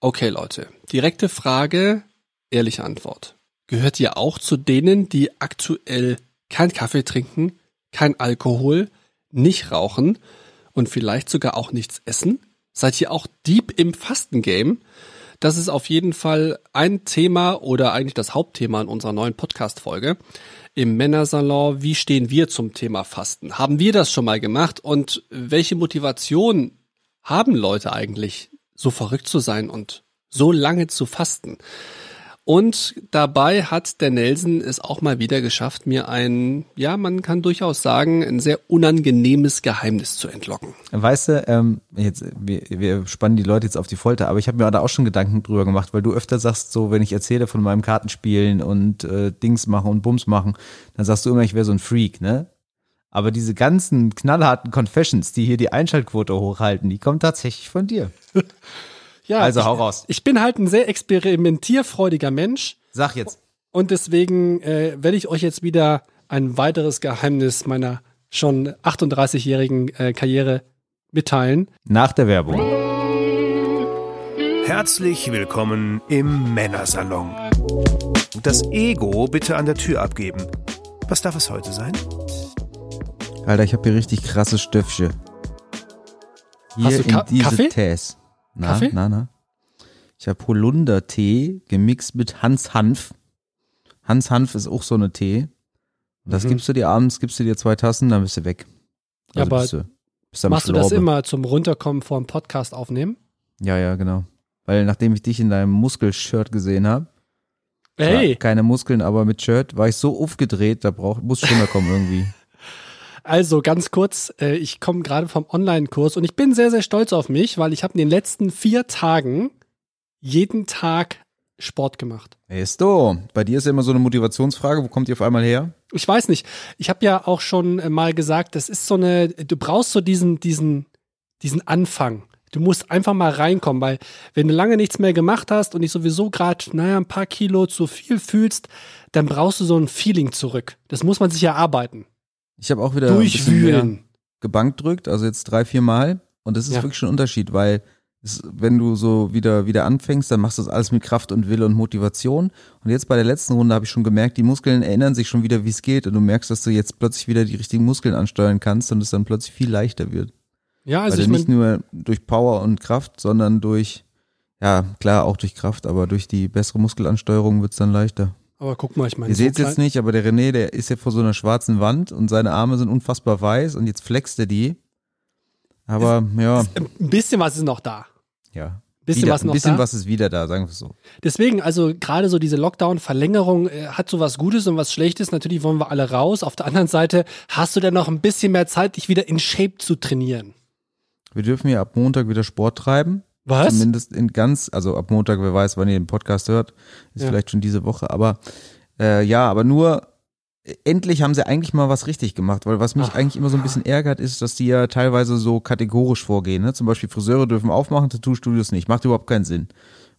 Okay, Leute. Direkte Frage, ehrliche Antwort. Gehört ihr auch zu denen, die aktuell kein Kaffee trinken, kein Alkohol, nicht rauchen und vielleicht sogar auch nichts essen? Seid ihr auch deep im Fastengame? Das ist auf jeden Fall ein Thema oder eigentlich das Hauptthema in unserer neuen Podcast-Folge. Im Männersalon, wie stehen wir zum Thema Fasten? Haben wir das schon mal gemacht? Und welche Motivation haben Leute eigentlich, so verrückt zu sein und so lange zu fasten? Und dabei hat der Nelson es auch mal wieder geschafft, mir ein, ja, man kann durchaus sagen, ein sehr unangenehmes Geheimnis zu entlocken. Weißt du, ähm, jetzt, wir, wir spannen die Leute jetzt auf die Folter, aber ich habe mir da auch schon Gedanken drüber gemacht, weil du öfter sagst, so, wenn ich erzähle von meinem Kartenspielen und äh, Dings machen und Bums machen, dann sagst du immer, ich wäre so ein Freak, ne? Aber diese ganzen knallharten Confessions, die hier die Einschaltquote hochhalten, die kommen tatsächlich von dir. Ja, Also ich, hau raus. Ich bin halt ein sehr experimentierfreudiger Mensch Sag jetzt. und deswegen äh, werde ich euch jetzt wieder ein weiteres Geheimnis meiner schon 38-jährigen äh, Karriere mitteilen. Nach der Werbung. Herzlich willkommen im Männersalon. Das Ego bitte an der Tür abgeben. Was darf es heute sein? Alter, ich habe hier richtig krasse Stöffche. Hier Hast du Ka- in diese Kaffee? Tees. Na, Kaffee? na, na. Ich habe Holunder-Tee gemixt mit Hans Hanf. Hans Hanf ist auch so eine Tee. Und das Mhm. gibst du dir abends, gibst du dir zwei Tassen, dann bist du weg. Ja, aber bist du, bist Machst du das immer zum Runterkommen vor dem Podcast aufnehmen? Ja, ja, genau. Weil nachdem ich dich in deinem Muskelshirt gesehen habe, Hey, keine Muskeln, aber mit Shirt, war ich so aufgedreht, da brauch, muss Stimme kommen irgendwie. Also ganz kurz, äh, ich komme gerade vom Online-Kurs und ich bin sehr, sehr stolz auf mich, weil ich habe in den letzten vier Tagen jeden Tag Sport gemacht. Hey, ist du. Bei dir ist ja immer so eine Motivationsfrage, wo kommt ihr auf einmal her? Ich weiß nicht. Ich habe ja auch schon äh, mal gesagt, das ist so eine, du brauchst so diesen, diesen, diesen Anfang. Du musst einfach mal reinkommen, weil wenn du lange nichts mehr gemacht hast und dich sowieso gerade, naja, ein paar Kilo zu viel fühlst, dann brauchst du so ein Feeling zurück. Das muss man sich erarbeiten. Ich habe auch wieder Durchwühlen. gebankt drückt, also jetzt drei, vier Mal. Und das ist Ja. wirklich schon ein Unterschied, weil es, wenn du so wieder, wieder anfängst, dann machst du das alles mit Kraft und Wille und Motivation. Und jetzt bei der letzten Runde habe ich schon gemerkt, die Muskeln erinnern sich schon wieder, wie es geht. Und du merkst, dass du jetzt plötzlich wieder die richtigen Muskeln ansteuern kannst und es dann plötzlich viel leichter wird. Ja, also weil ich nicht nur durch Power und Kraft, sondern durch, ja, klar, auch durch Kraft, aber durch die bessere Muskelansteuerung wird's dann leichter. Aber guck mal, ich meine, Ihr so seht's klein- jetzt nicht, aber der René, der ist ja vor so einer schwarzen Wand und seine Arme sind unfassbar weiß und jetzt flext er die. Aber ja, ein bisschen was ist noch da. ja. Bisschen wieder, was noch ein bisschen da. was ist wieder da, sagen wir es so. Deswegen, also gerade so diese Lockdown-Verlängerung äh, hat so was Gutes und was Schlechtes. Natürlich wollen wir alle raus. Auf der anderen Seite hast du dann noch ein bisschen mehr Zeit, dich wieder in Shape zu trainieren. Wir dürfen ja ab Montag wieder Sport treiben. Was? Zumindest in ganz, also ab Montag, wer weiß, wann ihr den Podcast hört, ist Ja. vielleicht schon diese Woche. Aber äh, ja, aber nur endlich haben sie eigentlich mal was richtig gemacht, weil was mich Ach. eigentlich immer so ein bisschen ärgert, ist, dass die ja teilweise so kategorisch vorgehen. Ne? Zum Beispiel Friseure dürfen aufmachen, Tattoo-Studios nicht. Macht überhaupt keinen Sinn.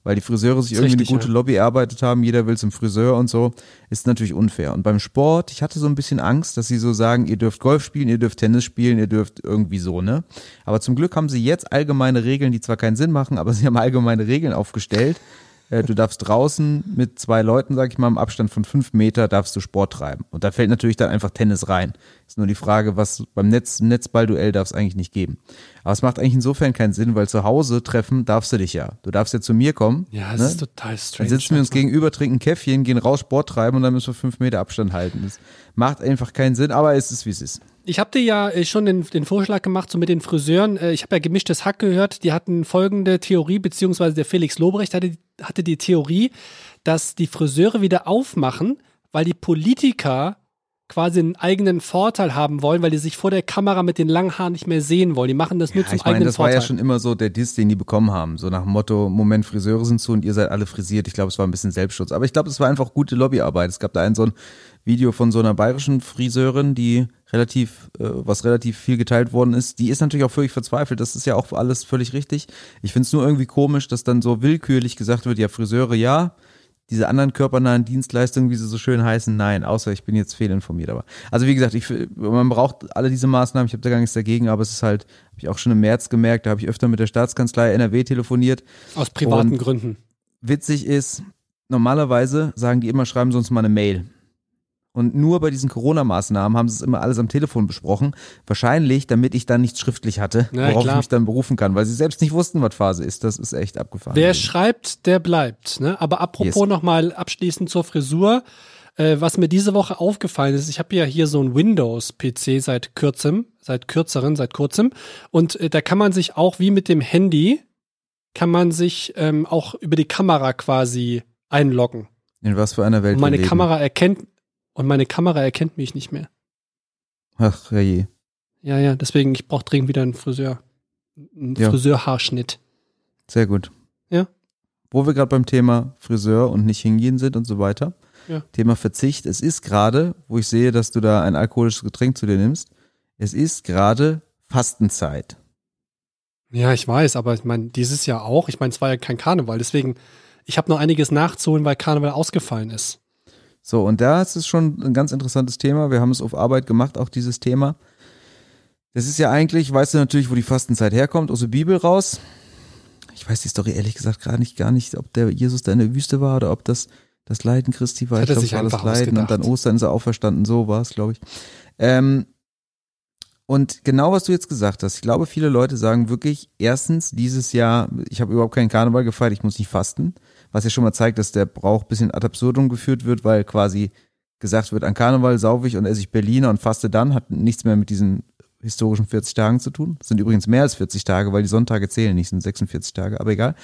Weil die Friseure sich irgendwie richtig, eine gute ja. Lobby erarbeitet haben, jeder will zum Friseur und so, ist natürlich unfair. Und beim Sport, ich hatte so ein bisschen Angst, dass sie so sagen, ihr dürft Golf spielen, ihr dürft Tennis spielen, ihr dürft irgendwie so, ne? Aber zum Glück haben sie jetzt allgemeine Regeln, die zwar keinen Sinn machen, aber sie haben allgemeine Regeln aufgestellt. Äh, Du darfst draußen mit zwei Leuten, sag ich mal, im Abstand von fünf Meter darfst du Sport treiben. Und da fällt natürlich dann einfach Tennis rein. Ist nur die Frage, was beim Netz, Netzballduell darf es eigentlich nicht geben. Aber es macht eigentlich insofern keinen Sinn, weil zu Hause treffen darfst du dich ja. Du darfst ja zu mir kommen. Ja, das ne? ist total strange. Dann sitzen wir uns gegenüber, trinken Käffchen, gehen raus, Sport treiben und dann müssen wir fünf Meter Abstand halten. Das macht einfach keinen Sinn, aber es ist, wie es ist. Ich habe dir ja äh, schon den, den Vorschlag gemacht, so mit den Friseuren. Äh, Ich habe ja gemischtes Hack gehört. Die hatten folgende Theorie, beziehungsweise der Felix Lobrecht hatte, hatte die Theorie, dass die Friseure wieder aufmachen, weil die Politiker quasi einen eigenen Vorteil haben wollen, weil die sich vor der Kamera mit den langen Haaren nicht mehr sehen wollen. Die machen das nur Ja, zum ich meine, eigenen das war Vorteil. ja schon immer so der Diss, den die bekommen haben. So nach dem Motto, Moment, Friseure sind zu und ihr seid alle frisiert. Ich glaube, es war ein bisschen Selbstschutz. Aber ich glaube, es war einfach gute Lobbyarbeit. Es gab da ein so ein Video von so einer bayerischen Friseurin, die relativ, äh, was relativ viel geteilt worden ist. Die ist natürlich auch völlig verzweifelt. Das ist ja auch alles völlig richtig. Ich finde es nur irgendwie komisch, dass dann so willkürlich gesagt wird, ja, Friseure ja, diese anderen körpernahen Dienstleistungen, wie sie so schön heißen, nein, außer ich bin jetzt fehlinformiert. Aber also wie gesagt, ich, man braucht alle diese Maßnahmen, ich habe da gar nichts dagegen, aber es ist halt, habe ich auch schon im März gemerkt, da habe ich öfter mit der Staatskanzlei NRW telefoniert. Aus privaten Gründen. Witzig ist, normalerweise sagen die immer, schreiben sie uns mal eine Mail. Und nur bei diesen Corona-Maßnahmen haben sie es immer alles am Telefon besprochen. Wahrscheinlich, damit ich dann nichts schriftlich hatte, Ja, worauf klar. ich mich dann berufen kann, weil sie selbst nicht wussten, was Phase ist. Das ist echt abgefahren. Wer schreibt, der bleibt. Ne? Aber apropos Yes. nochmal abschließend zur Frisur. Äh, was mir diese Woche aufgefallen ist, ich habe ja hier so ein Windows-PC seit kürzem, seit kürzeren, seit kurzem. Und äh, da kann man sich auch wie mit dem Handy, kann man sich ähm, auch über die Kamera quasi einloggen. In was für einer Welt Und meine. Kamera erkennt, und meine Kamera erkennt mich nicht mehr. Ach, je. Ja, ja, deswegen, ich brauche dringend wieder einen Friseur. Einen Ja. Friseurhaarschnitt. Sehr gut. Ja. Wo wir gerade beim Thema Friseur und nicht hingehen sind und so weiter. Ja. Thema Verzicht. Es ist gerade, wo ich sehe, dass du da ein alkoholisches Getränk zu dir nimmst, es ist gerade Fastenzeit. Ja, ich weiß, aber ich meine, dieses Jahr auch. Ich meine, es war ja kein Karneval, deswegen, ich habe noch einiges nachzuholen, weil Karneval ausgefallen ist. So, und da ist es schon ein ganz interessantes Thema. Wir haben es auf Arbeit gemacht, auch dieses Thema. Das ist ja eigentlich, weißt du natürlich, wo die Fastenzeit herkommt, aus der Bibel raus. Ich weiß die Story ehrlich gesagt gar nicht, gar nicht, ob der Jesus da in der Wüste war oder ob das das Leiden Christi war. Ich glaube, war das Leiden und ausgedacht. dann Ostern ist er auferstanden. So war es, glaube ich. Ähm, und genau was du jetzt gesagt hast, ich glaube, viele Leute sagen wirklich, erstens, dieses Jahr, ich habe überhaupt keinen Karneval gefeiert, ich muss nicht fasten, was ja schon mal zeigt, dass der Brauch ein bisschen ad absurdum geführt wird, weil quasi gesagt wird, an Karneval saufe ich und esse ich Berliner und faste dann, hat nichts mehr mit diesen historischen 40 Tagen zu tun. Das sind übrigens mehr als 40 Tage, weil die Sonntage zählen nicht, sind 46 Tage, aber egal.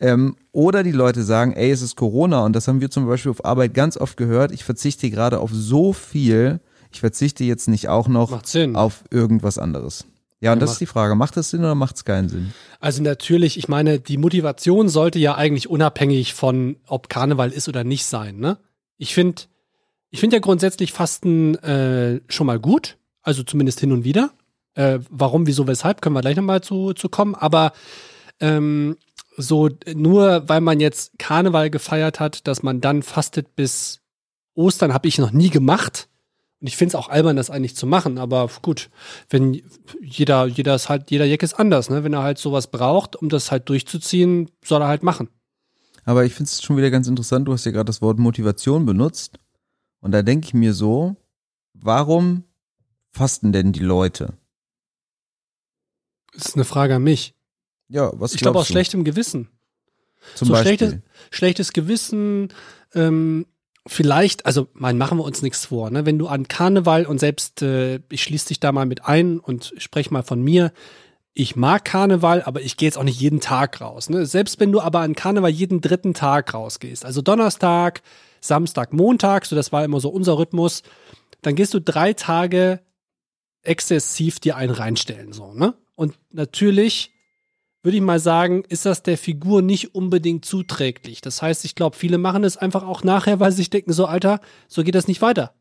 Ähm, oder die Leute sagen, ey, es ist Corona und das haben wir zum Beispiel auf Arbeit ganz oft gehört. Ich verzichte gerade auf so viel, ich verzichte jetzt nicht auch noch auf irgendwas anderes. Ja, und das ist die Frage, macht das Sinn oder macht es keinen Sinn? Also natürlich, ich meine, die Motivation sollte ja eigentlich unabhängig von, ob Karneval ist oder nicht sein. Ne? Ich finde, ich finde ja grundsätzlich Fasten äh, schon mal gut, also zumindest hin und wieder. Äh, warum, wieso, weshalb, können wir gleich nochmal zu, zu kommen. Aber ähm, so nur weil man jetzt Karneval gefeiert hat, dass man dann fastet bis Ostern, habe ich noch nie gemacht. Und ich finde es auch albern, das eigentlich zu machen, aber gut, wenn jeder, jeder ist halt, jeder Jack ist anders, ne? Wenn er halt sowas braucht, um das halt durchzuziehen, soll er halt machen. Aber ich finde es schon wieder ganz interessant, du hast ja gerade das Wort Motivation benutzt. Und da denke ich mir so, warum fasten denn die Leute? Das ist eine Frage an mich. Ja, was ich glaube aus du? schlechtem Gewissen. Zum so Beispiel. schlechtes, schlechtes Gewissen, ähm, vielleicht, also mein, machen wir uns nichts vor, ne? Wenn du an Karneval und selbst, äh, ich schließe dich da mal mit ein und spreche mal von mir, ich mag Karneval, aber ich gehe jetzt auch nicht jeden Tag raus. Ne? Selbst wenn du aber an Karneval jeden dritten Tag rausgehst, also Donnerstag, Samstag, Montag, so das war immer so unser Rhythmus, dann gehst du drei Tage exzessiv dir einen reinstellen, so, ne? Und natürlich würde ich mal sagen, ist das der Figur nicht unbedingt zuträglich. Das heißt, ich glaube, viele machen es einfach auch nachher, weil sie sich denken, so Alter, so geht das nicht weiter.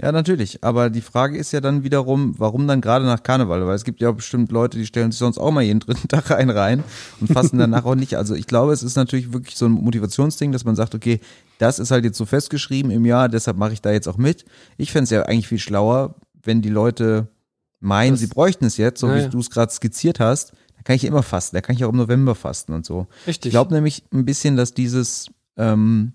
Ja, natürlich. Aber die Frage ist ja dann wiederum, warum dann gerade nach Karneval? Weil es gibt ja bestimmt Leute, die stellen sich sonst auch mal jeden dritten Tag einen rein und fassen danach auch nicht. Also ich glaube, es ist natürlich wirklich so ein Motivationsding, dass man sagt, okay, das ist halt jetzt so festgeschrieben im Jahr, deshalb mache ich da jetzt auch mit. Ich fände es ja eigentlich viel schlauer, wenn die Leute meinen, Das- sie bräuchten es jetzt, so Ja, wie du es gerade skizziert hast, kann ich immer fasten. Da kann ich auch im November fasten und so. Richtig. Ich glaube nämlich ein bisschen, dass dieses ähm,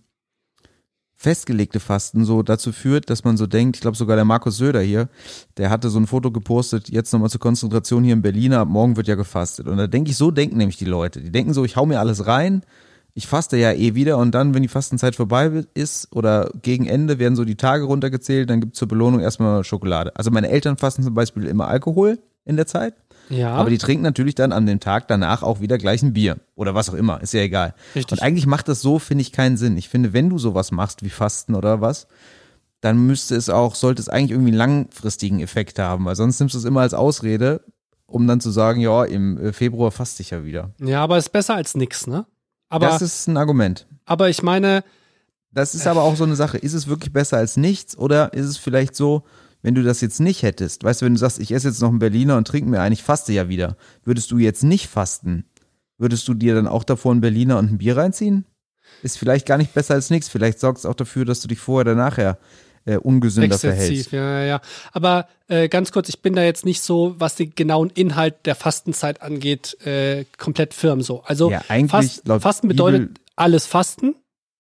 festgelegte Fasten so dazu führt, dass man so denkt, ich glaube sogar der Markus Söder hier, der hatte so ein Foto gepostet, jetzt nochmal zur Konzentration hier in Berlin, ab morgen wird ja gefastet. Und da denke ich, so denken nämlich die Leute. Die denken so, ich hau mir alles rein, ich faste ja eh wieder und dann, wenn die Fastenzeit vorbei ist oder gegen Ende werden so die Tage runtergezählt, dann gibt's zur Belohnung erstmal Schokolade. Also meine Eltern fasten zum Beispiel immer Alkohol in der Zeit. Ja, Aber die trinken natürlich dann an dem Tag danach auch wieder gleich ein Bier oder was auch immer, ist ja egal. Richtig. Und eigentlich macht das so, finde ich, keinen Sinn. Ich finde, wenn du sowas machst wie Fasten oder was, dann müsste es auch, sollte es eigentlich irgendwie einen langfristigen Effekt haben, weil sonst nimmst du es immer als Ausrede, um dann zu sagen, ja, im äh, Februar faste ich ja wieder. ja, aber ist besser als nix, ne? Aber, das ist ein Argument. aber ich meine, Das ist aber auch so eine Sache. Ist es wirklich besser als nichts oder ist es vielleicht so, wenn du das jetzt nicht hättest, weißt du, wenn du sagst, ich esse jetzt noch einen Berliner und trinke mir ein, ich faste ja wieder, würdest du jetzt nicht fasten, würdest du dir dann auch davor einen Berliner und ein Bier reinziehen? ist vielleicht gar nicht besser als nichts. Vielleicht sorgt es auch dafür, dass du dich vorher oder nachher äh, ungesünder verhältst. Ja, ja, ja. Aber äh, ganz kurz, ich bin da jetzt nicht so, was den genauen Inhalt der Fastenzeit angeht, äh, komplett firm so. Also Ja, Fast, Fasten bedeutet alles Fasten.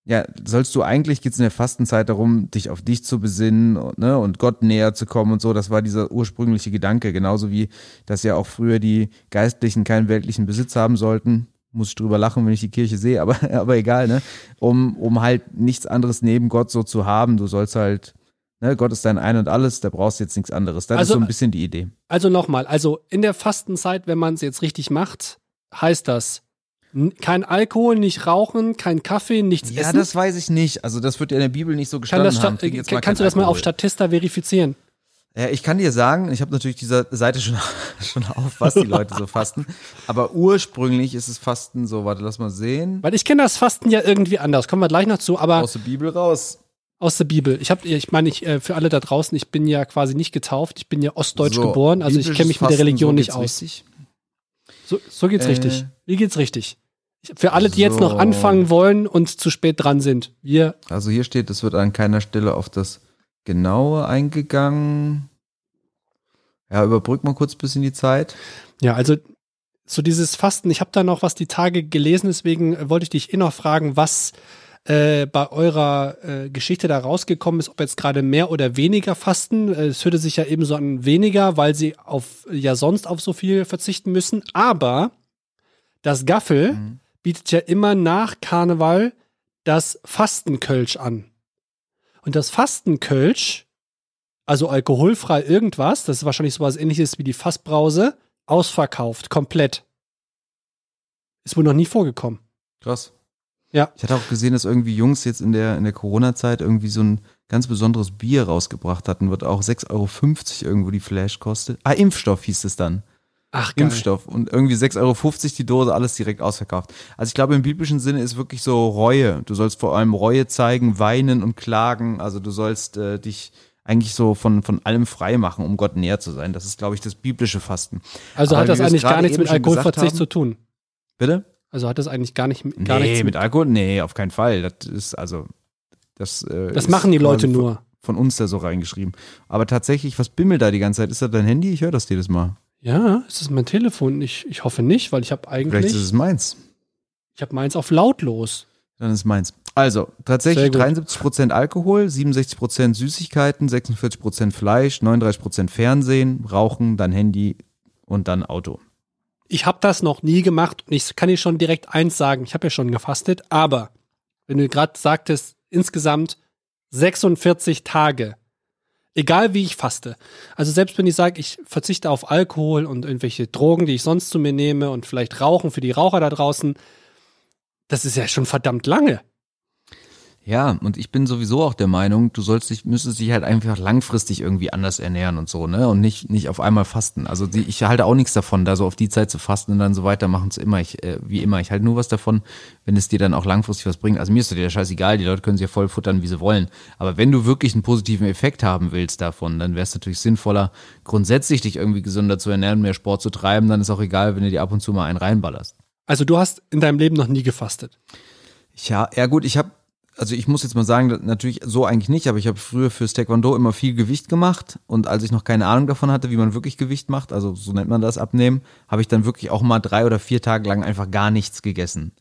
Ja, sollst du eigentlich geht's in der Fastenzeit darum, dich auf dich zu besinnen und, ne, und Gott näher zu kommen und so. Das war dieser ursprüngliche Gedanke, genauso wie dass ja auch früher die Geistlichen keinen weltlichen Besitz haben sollten. Muss ich drüber lachen, wenn ich die Kirche sehe, aber, aber egal, ne? Um, um halt nichts anderes neben Gott so zu haben. Du sollst halt, ne, Gott ist dein Ein und alles, da brauchst du jetzt nichts anderes. Das Also- ist so ein bisschen die Idee. Also nochmal, also in der Fastenzeit, wenn man es jetzt richtig macht, heißt das kein Alkohol, nicht rauchen, kein Kaffee, nichts Ja, essen. das weiß ich nicht. Also das wird ja in der Bibel nicht so Kann gestanden das haben. Jetzt äh, kannst du das mal auf. Statista verifizieren? Ja, ich kann dir sagen, ich habe natürlich diese Seite schon, schon auf, was die Leute so fasten. Aber ursprünglich ist es Fasten so, warte, lass mal sehen. Weil ich kenne das Fasten ja irgendwie anders. Kommen wir gleich noch zu, aber Aus der Bibel raus. aus der Bibel. Ich habe, ich meine, ich, äh, für alle da draußen, ich bin ja quasi nicht getauft. Ich bin ja ostdeutsch So, geboren, also ich kenne mich mit der Religion so nicht aus. richtig. So, so geht's Äh. richtig. Wie geht's richtig? Für alle, die jetzt noch So. anfangen wollen und zu spät dran sind. Wir, Also hier steht, es wird an keiner Stelle auf das Genaue eingegangen. Ja, überbrück mal kurz ein bisschen die Zeit. ja, also so dieses Fasten, ich habe da noch was die Tage gelesen, deswegen äh, wollte ich dich eh noch fragen, was äh, bei eurer äh, Geschichte da rausgekommen ist, ob jetzt gerade mehr oder weniger fasten. Äh, Es hörte sich ja eben so an weniger, weil sie auf ja sonst auf so viel verzichten müssen. Aber das Gaffel Mhm. Bietet ja immer nach Karneval das Fastenkölsch an. Und das Fastenkölsch, also alkoholfrei irgendwas, das ist wahrscheinlich sowas ähnliches wie die Fassbrause, ausverkauft, komplett. Ist wohl noch nie vorgekommen. Krass. Ja. Ich hatte auch gesehen, dass irgendwie Jungs jetzt in der, in der Corona-Zeit irgendwie so ein ganz besonderes Bier rausgebracht hatten, wird auch 6,50 Euro irgendwo die Flash kostet. Ah, Impfstoff hieß es dann. Ach, geil. Impfstoff und irgendwie 6,50 Euro die Dose, alles direkt ausverkauft. Also ich glaube, im biblischen Sinne ist wirklich so Reue. Du sollst vor allem Reue zeigen, weinen und klagen. Also du sollst äh, dich eigentlich so von, von allem frei machen, um Gott näher zu sein. Das ist, glaube ich, das biblische Fasten. Also Aber hat das eigentlich gar nichts mit Alkoholverzicht haben- zu tun. Bitte? Also hat das eigentlich gar, nicht, gar nee, nichts mit Alkohol? Nee, auf keinen Fall. Das ist also das. Äh, Das ist machen die Leute nur. Von, von uns da so reingeschrieben. Aber tatsächlich, was bimmelt da die ganze Zeit? Ist das dein Handy? Ich höre das jedes Mal. Ja, ist das mein Telefon? Ich, ich hoffe nicht, weil ich habe Vielleicht ist eigentlich, es meins. ich habe meins auf lautlos. Dann ist meins. Also, tatsächlich Sehr gut. 73% Alkohol, 67% Süßigkeiten, 46% Fleisch, 39% Fernsehen, Rauchen, dann Handy und dann Auto. Ich habe das noch nie gemacht und ich kann dir schon direkt eins sagen. Ich habe ja schon gefastet, aber wenn du gerade sagtest, insgesamt 46 Tage, egal wie ich faste. Also selbst wenn ich sage, ich verzichte auf Alkohol und irgendwelche Drogen, die ich sonst zu mir nehme und vielleicht Rauchen für die Raucher da draußen, das ist ja schon verdammt lange. Ja, und ich bin sowieso auch der Meinung, du sollst dich, müsstest dich halt einfach langfristig irgendwie anders ernähren und so, ne? Und nicht, nicht auf einmal fasten. Also die, ich halte auch nichts davon, da so auf die Zeit zu fasten und dann so weitermachen zu immer. Ich, äh, wie immer. Ich halte nur was davon, wenn es dir dann auch langfristig was bringt. Also mir ist das ja scheißegal, die Leute können sich ja voll futtern, wie sie wollen. Aber wenn du wirklich einen positiven Effekt haben willst davon, dann wäre es natürlich sinnvoller, grundsätzlich dich irgendwie gesünder zu ernähren, mehr Sport zu treiben. Dann ist auch egal, wenn du dir ab und zu mal einen reinballerst. Also du hast in deinem Leben noch nie gefastet. Ja, ja gut, ich habe, also ich muss jetzt mal sagen, natürlich so eigentlich nicht, aber ich habe früher fürs Taekwondo immer viel Gewicht gemacht und als ich noch keine Ahnung davon hatte, wie man wirklich Gewicht macht, also so nennt man das abnehmen, habe ich dann wirklich auch mal drei oder vier Tage lang einfach gar nichts gegessen.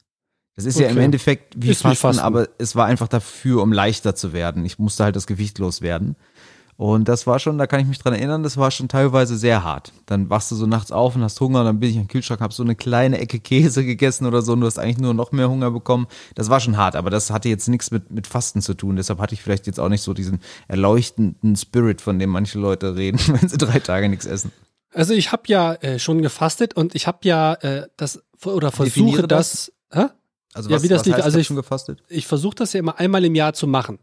Das ist ja im Okay. Endeffekt wie Ist wie Fasten, Fasten. aber es war einfach dafür, um leichter zu werden. Ich musste halt das Gewicht loswerden. Und das war schon, da kann ich mich dran erinnern, das war schon teilweise sehr hart. Dann wachst du so nachts auf und hast Hunger, dann bin ich am Kühlschrank, habe so eine kleine Ecke Käse gegessen oder so und du hast eigentlich nur noch mehr Hunger bekommen. Das war schon hart, aber das hatte jetzt nichts mit, mit Fasten zu tun. Deshalb hatte ich vielleicht jetzt auch nicht so diesen erleuchtenden Spirit, von dem manche Leute reden, wenn sie drei Tage nichts essen. Also ich habe ja äh, schon gefastet und ich habe ja äh, das oder versuche Definiere das. Hä? Also Ja, was, wie das was lief, heißt, also ich- schon gefastet? Ich versuche das ja immer einmal im Jahr zu machen.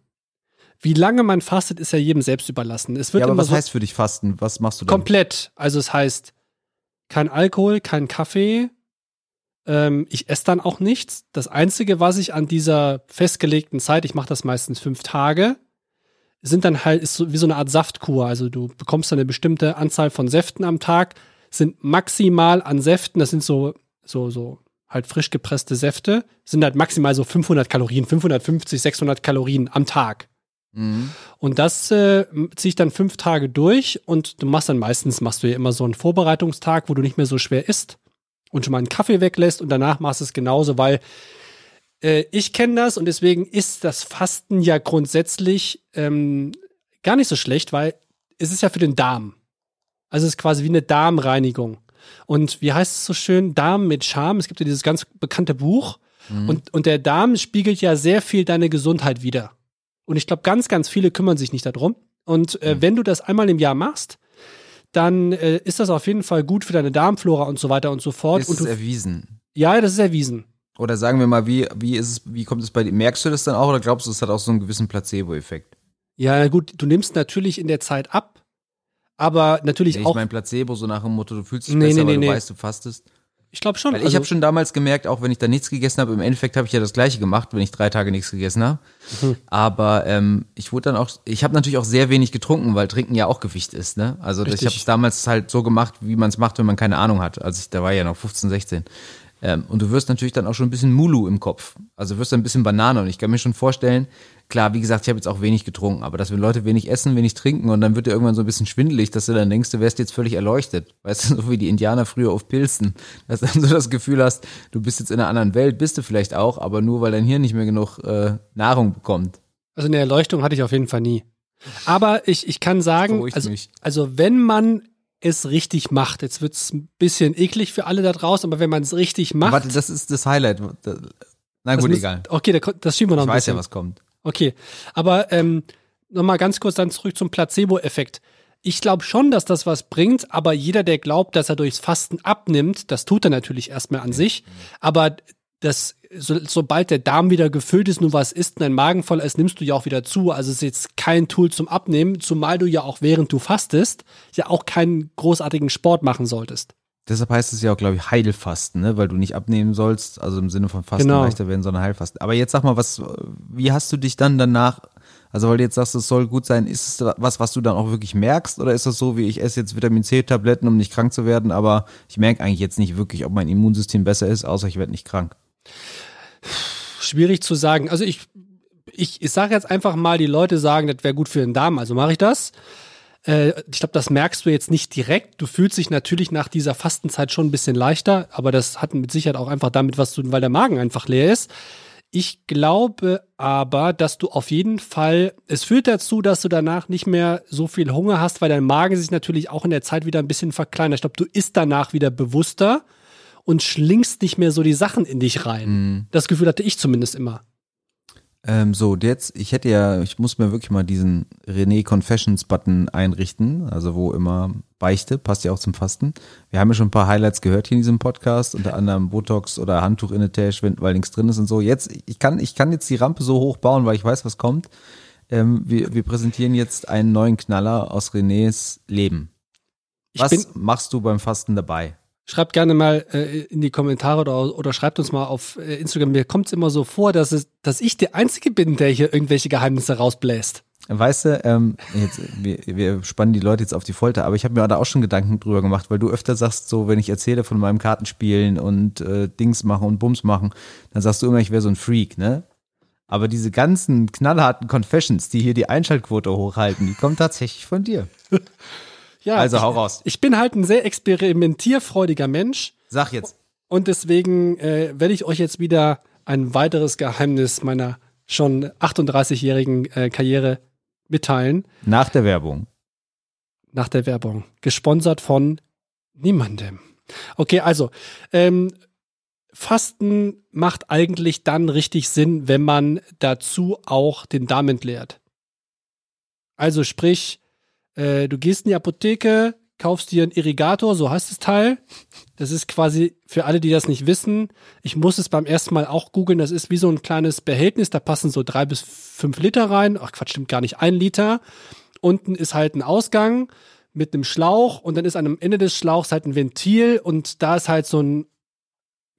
Wie lange man fastet, ist ja jedem selbst überlassen. Es wird Ja, aber immer was so heißt für dich Fasten? Was machst du dann? komplett. Also es heißt kein Alkohol, kein Kaffee. Ähm, ich esse dann auch nichts. Das Einzige, was ich an dieser festgelegten Zeit, ich mache das meistens fünf Tage, sind dann halt ist so wie so eine Art Saftkur. Also du bekommst dann eine bestimmte Anzahl von Säften am Tag, sind maximal an Säften, das sind so so so halt frisch gepresste Säfte, sind halt maximal so 500 Kalorien, 550, 600 Kalorien am Tag. Mhm. Und das äh, ziehe ich dann fünf Tage durch und du machst dann meistens, machst du ja immer so einen Vorbereitungstag, wo du nicht mehr so schwer isst und schon mal einen Kaffee weglässt und danach machst du es genauso, weil äh, ich kenne das und deswegen ist das Fasten ja grundsätzlich ähm, gar nicht so schlecht, weil es ist ja für den Darm. Also es ist quasi wie eine Darmreinigung. Und wie heißt es so schön? Darm mit Charme. Es gibt ja dieses ganz bekannte Buch. Und, und der Darm spiegelt ja sehr viel deine Gesundheit wider. Und ich glaube, ganz, ganz viele kümmern sich nicht darum. Und äh, wenn du das einmal im Jahr machst, dann äh, ist das auf jeden Fall gut für deine Darmflora und so weiter und so fort. Ist und es du, erwiesen? ja, das ist erwiesen. Oder sagen wir mal, wie, wie ist es, wie kommt es bei dir? Merkst du das dann auch oder glaubst du, es hat auch so einen gewissen Placebo-Effekt? Ja, gut, du nimmst natürlich in der Zeit ab, aber natürlich Ich auch. mein Placebo, so nach dem Motto, du fühlst dich Nee, besser, nee, weil nee, du nee. weißt, du fastest. Ich glaube schon. Weil ich also, habe schon damals gemerkt, auch wenn ich da nichts gegessen habe, im Endeffekt habe ich ja das gleiche gemacht, wenn ich drei Tage nichts gegessen habe. Mhm. Aber ähm, ich wurde dann auch, ich habe natürlich auch sehr wenig getrunken, weil Trinken ja auch Gewicht ist. Ne? Also das, ich Richtig. habe es damals halt so gemacht, wie man es macht, wenn man keine Ahnung hat. Also ich, da war ich ja noch 15, 16. Ähm, und du wirst natürlich dann auch schon ein bisschen Mulu im Kopf. Also wirst dann ein bisschen Banane. Und ich kann mir schon vorstellen, klar, wie gesagt, ich habe jetzt auch wenig getrunken, aber dass wenn Leute wenig essen, wenig trinken und dann wird dir irgendwann so ein bisschen schwindelig, dass du dann denkst, du wärst jetzt völlig erleuchtet. Weißt du, so wie die Indianer früher auf Pilzen. Dass du dann so das Gefühl hast, du bist jetzt in einer anderen Welt, bist du vielleicht auch, aber nur weil dein Hirn nicht mehr genug äh, Nahrung bekommt. also eine Erleuchtung hatte ich auf jeden Fall nie. Aber ich, ich kann sagen, Beruhigt also, mich. also wenn man es richtig macht, jetzt wird es ein bisschen eklig für alle da draußen, aber wenn man es richtig macht. Warte, das ist das Highlight. Na das gut, egal. Okay, da, das schieben wir noch Ich ein weiß bisschen. ja, was kommt. Okay, aber ähm, nochmal ganz kurz dann zurück zum Placebo-Effekt. Ich glaube schon, dass das was bringt, aber jeder, der glaubt, dass er durchs Fasten abnimmt, das tut er natürlich erstmal an sich. Aber das, so, sobald der Darm wieder gefüllt ist, nur was isst und dein Magen voll ist, nimmst du ja auch wieder zu. Also ist jetzt kein Tool zum Abnehmen, zumal du ja auch während du fastest, ja auch keinen großartigen Sport machen solltest. Deshalb heißt es ja auch, glaube ich, Heilfasten, ne? weil du nicht abnehmen sollst, also im Sinne von Fasten Genau. leichter werden, sondern Heilfasten. Aber jetzt sag mal, was, wie hast du dich dann danach, also weil du jetzt sagst, es soll gut sein, ist es was, was du dann auch wirklich merkst oder ist das so, wie ich esse jetzt Vitamin C-Tabletten, um nicht krank zu werden, aber ich merke eigentlich jetzt nicht wirklich, ob mein Immunsystem besser ist, außer ich werde nicht krank. Schwierig zu sagen. Also ich, ich, ich sage jetzt einfach mal, die Leute sagen, das wäre gut für den Darm, also mache ich das. Äh, ich glaube, das merkst du jetzt nicht direkt. Du fühlst dich natürlich nach dieser Fastenzeit schon ein bisschen leichter, aber das hat mit Sicherheit auch einfach damit was zu tun, weil der Magen einfach leer ist. Ich glaube aber, dass du auf jeden Fall, es führt dazu, dass du danach nicht mehr so viel Hunger hast, weil dein Magen sich natürlich auch in der Zeit wieder ein bisschen verkleinert. Ich glaube, du isst danach wieder bewusster und schlingst nicht mehr so die Sachen in dich rein. Das Gefühl hatte ich zumindest immer. Ähm, so, jetzt, ich hätte ja, ich muss mir wirklich mal diesen René Confessions Button einrichten, also wo immer Beichte, passt ja auch zum Fasten. Wir haben ja schon ein paar Highlights gehört hier in diesem Podcast, unter anderem Botox oder Handtuch in der Tasche, weil nichts drin ist und so. Jetzt, ich kann, ich kann jetzt die Rampe so hoch bauen, weil ich weiß, was kommt. Ähm, wir, wir präsentieren jetzt einen neuen Knaller aus Renés Leben. Was machst du beim Fasten dabei? Schreibt gerne mal äh, in die Kommentare oder, oder schreibt uns mal auf äh, Instagram. Mir kommt es immer so vor, dass, es, dass ich der Einzige bin, der hier irgendwelche Geheimnisse rausbläst. Weißt du, ähm, jetzt, wir, wir spannen die Leute jetzt auf die Folter, aber ich habe mir da auch schon Gedanken drüber gemacht, weil du öfter sagst, so wenn ich erzähle von meinem Kartenspielen und äh, Dings machen und Bums machen, dann sagst du immer, ich wäre so ein Freak, ne? Aber diese ganzen knallharten Confessions, die hier die Einschaltquote hochhalten, die kommen tatsächlich von dir. Ja, Also ich, hau raus. Ich bin halt ein sehr experimentierfreudiger Mensch Sag jetzt. und deswegen äh, werde ich euch jetzt wieder ein weiteres Geheimnis meiner schon 38-jährigen äh, Karriere mitteilen. Nach der Werbung. nach der Werbung. Gesponsert von niemandem. Okay, also, ähm, Fasten macht eigentlich dann richtig Sinn, wenn man dazu auch den Darm entleert. Also sprich, äh, du gehst in die Apotheke, kaufst dir einen Irrigator, so heißt das Teil. Das ist quasi für alle, die das nicht wissen. Ich muss es beim ersten Mal auch googeln. Das ist wie so ein kleines Behältnis. Da passen so drei bis fünf Liter rein. Ach Quatsch, stimmt gar nicht. Ein Liter. Unten ist halt ein Ausgang mit einem Schlauch und dann ist an dem Ende des Schlauchs halt ein Ventil und da ist halt so ein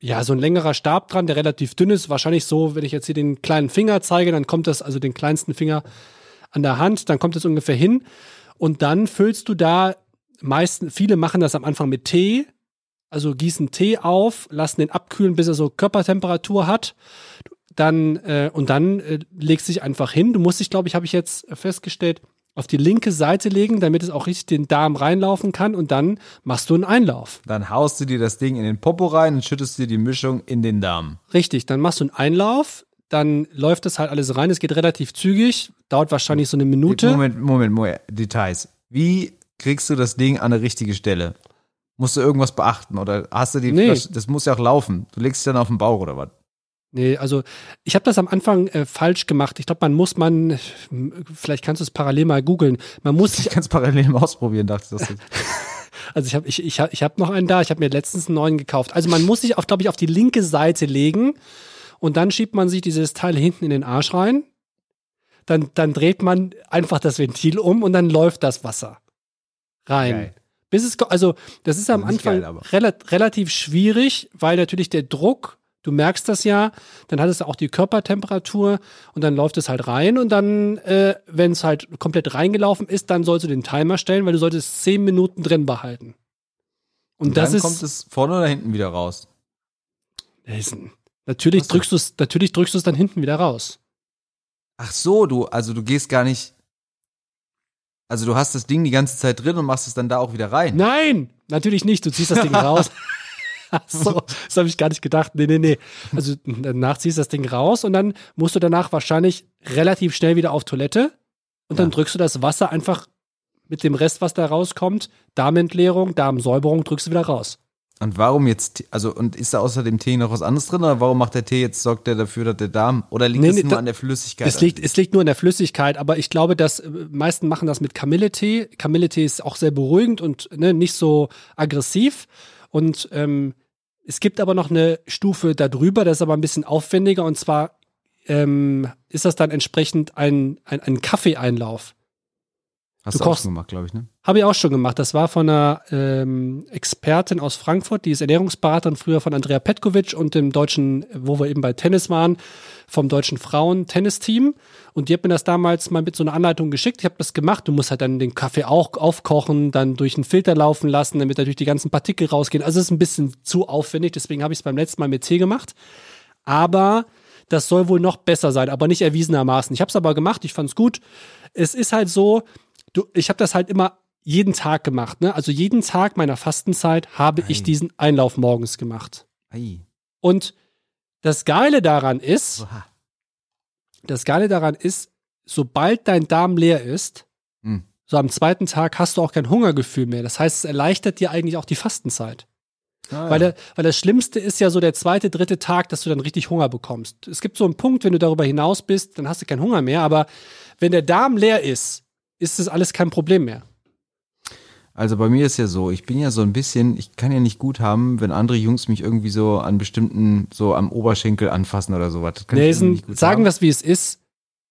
ja, so ein längerer Stab dran, der relativ dünn ist. Wahrscheinlich so, wenn ich jetzt hier den kleinen Finger zeige, dann kommt das, also den kleinsten Finger an der Hand, dann kommt es ungefähr hin. Und dann füllst du da meisten, viele machen das am Anfang mit Tee also gießen Tee auf, lassen den abkühlen, bis er so Körpertemperatur hat. Dann äh, und dann äh, legst dich einfach hin. Du musst dich, glaube ich, habe ich jetzt festgestellt, auf die linke Seite legen, damit es auch richtig den Darm reinlaufen kann und dann machst du einen Einlauf. Dann haust du dir das Ding in den Popo rein und schüttest dir die Mischung in den Darm. Richtig, dann machst du einen Einlauf, dann läuft das halt alles rein. Es geht relativ zügig, dauert wahrscheinlich so eine Minute. Moment, Moment, Moment, Details. Wie kriegst du das Ding an eine richtige Stelle? Musst du irgendwas beachten oder hast du die Nee. Flasche, das muss ja auch laufen. Du legst dich dann auf den Bauch oder was? Nee, also ich habe das am Anfang äh, falsch gemacht. Ich glaube, man muss man, vielleicht kannst du es parallel mal googeln. Man muss Ich kann es parallel mal ausprobieren, dachte ich. Das Also ich habe ich, ich hab, ich hab noch einen da, ich habe mir letztens einen neuen gekauft. Also man muss sich glaube ich, auf die linke Seite legen und dann schiebt man sich dieses Teil hinten in den Arsch rein. Dann, dann dreht man einfach das Ventil um und dann läuft das Wasser rein. Geil. Bis es, also das ist am Nicht Anfang geil, rela relativ schwierig, weil natürlich der Druck, du merkst das ja, dann hat es auch die Körpertemperatur und dann läuft es halt rein und dann, äh, wenn es halt komplett reingelaufen ist, dann sollst du den Timer stellen, weil du solltest zehn Minuten drin behalten. Und, Und das dann ist, kommt es vorne oder hinten wieder raus. das ist ein- natürlich Was drückst du es, natürlich drückst du es dann hinten wieder raus. Ach so, du, also du gehst gar nicht. Also du hast das Ding die ganze Zeit drin und machst es dann da auch wieder rein. Nein, natürlich nicht. Du ziehst das Ding raus. Ach so, das habe ich gar nicht gedacht. Nee, nee, nee. Also danach ziehst du das Ding raus und dann musst du danach wahrscheinlich relativ schnell wieder auf Toilette und dann Ja. drückst du das Wasser einfach mit dem Rest, was da rauskommt, Darmentleerung, Darmsäuberung, drückst du wieder raus. Und warum jetzt, also und ist da außer dem Tee noch was anderes drin oder warum macht der Tee jetzt, sorgt der dafür, dass der Darm, oder liegt Nee, es nee, nur da- an der Flüssigkeit? Es liegt, es liegt nur in der Flüssigkeit, aber ich glaube, dass äh, meisten machen das mit Kamilletee. Kamilletee ist auch sehr beruhigend und ne, nicht so aggressiv. Und ähm, es gibt aber noch eine Stufe darüber, das ist aber ein bisschen aufwendiger. Und zwar ähm, ist das dann entsprechend ein, ein, ein Kaffeeeinlauf. Hast du du, auch kochst- schon gemacht, glaube ich, ne? Habe ich auch schon gemacht. Das war von einer ähm, Expertin aus Frankfurt, die ist Ernährungsberaterin früher von Andrea Petkovic und dem deutschen, wo wir eben bei Tennis waren, vom deutschen Frauen-Tennisteam. Und die hat mir das damals mal mit so einer Anleitung geschickt. Ich habe das gemacht. Du musst halt dann den Kaffee auch aufkochen, dann durch einen Filter laufen lassen, damit natürlich die ganzen Partikel rausgehen. Also es ist ein bisschen zu aufwendig, deswegen habe ich es beim letzten Mal mit Tee gemacht. Aber das soll wohl noch besser sein, aber nicht erwiesenermaßen. Ich habe es aber gemacht, ich fand es gut. Es ist halt so, du, ich habe das halt immer jeden Tag gemacht. Ne? Also jeden Tag meiner Fastenzeit habe ich Ei. diesen Einlauf morgens gemacht. Ei. Und das Geile daran ist, Oha. das Geile daran ist, sobald dein Darm leer ist, Hm. so am zweiten Tag hast du auch kein Hungergefühl mehr. Das heißt, es erleichtert dir eigentlich auch die Fastenzeit. Ah, Weil, der, weil das Schlimmste ist ja so der zweite, dritte Tag, dass du dann richtig Hunger bekommst. Es gibt so einen Punkt, wenn du darüber hinaus bist, dann hast du keinen Hunger mehr. Aber wenn der Darm leer ist, ist das alles kein Problem mehr. Also bei mir ist ja so, ich bin ja so ein bisschen, ich kann ja nicht gut haben, wenn andere Jungs mich irgendwie so an bestimmten, so am Oberschenkel anfassen oder sowas. Das kann ich irgendwie Nelson, nicht gut sagen wir es, wie es ist.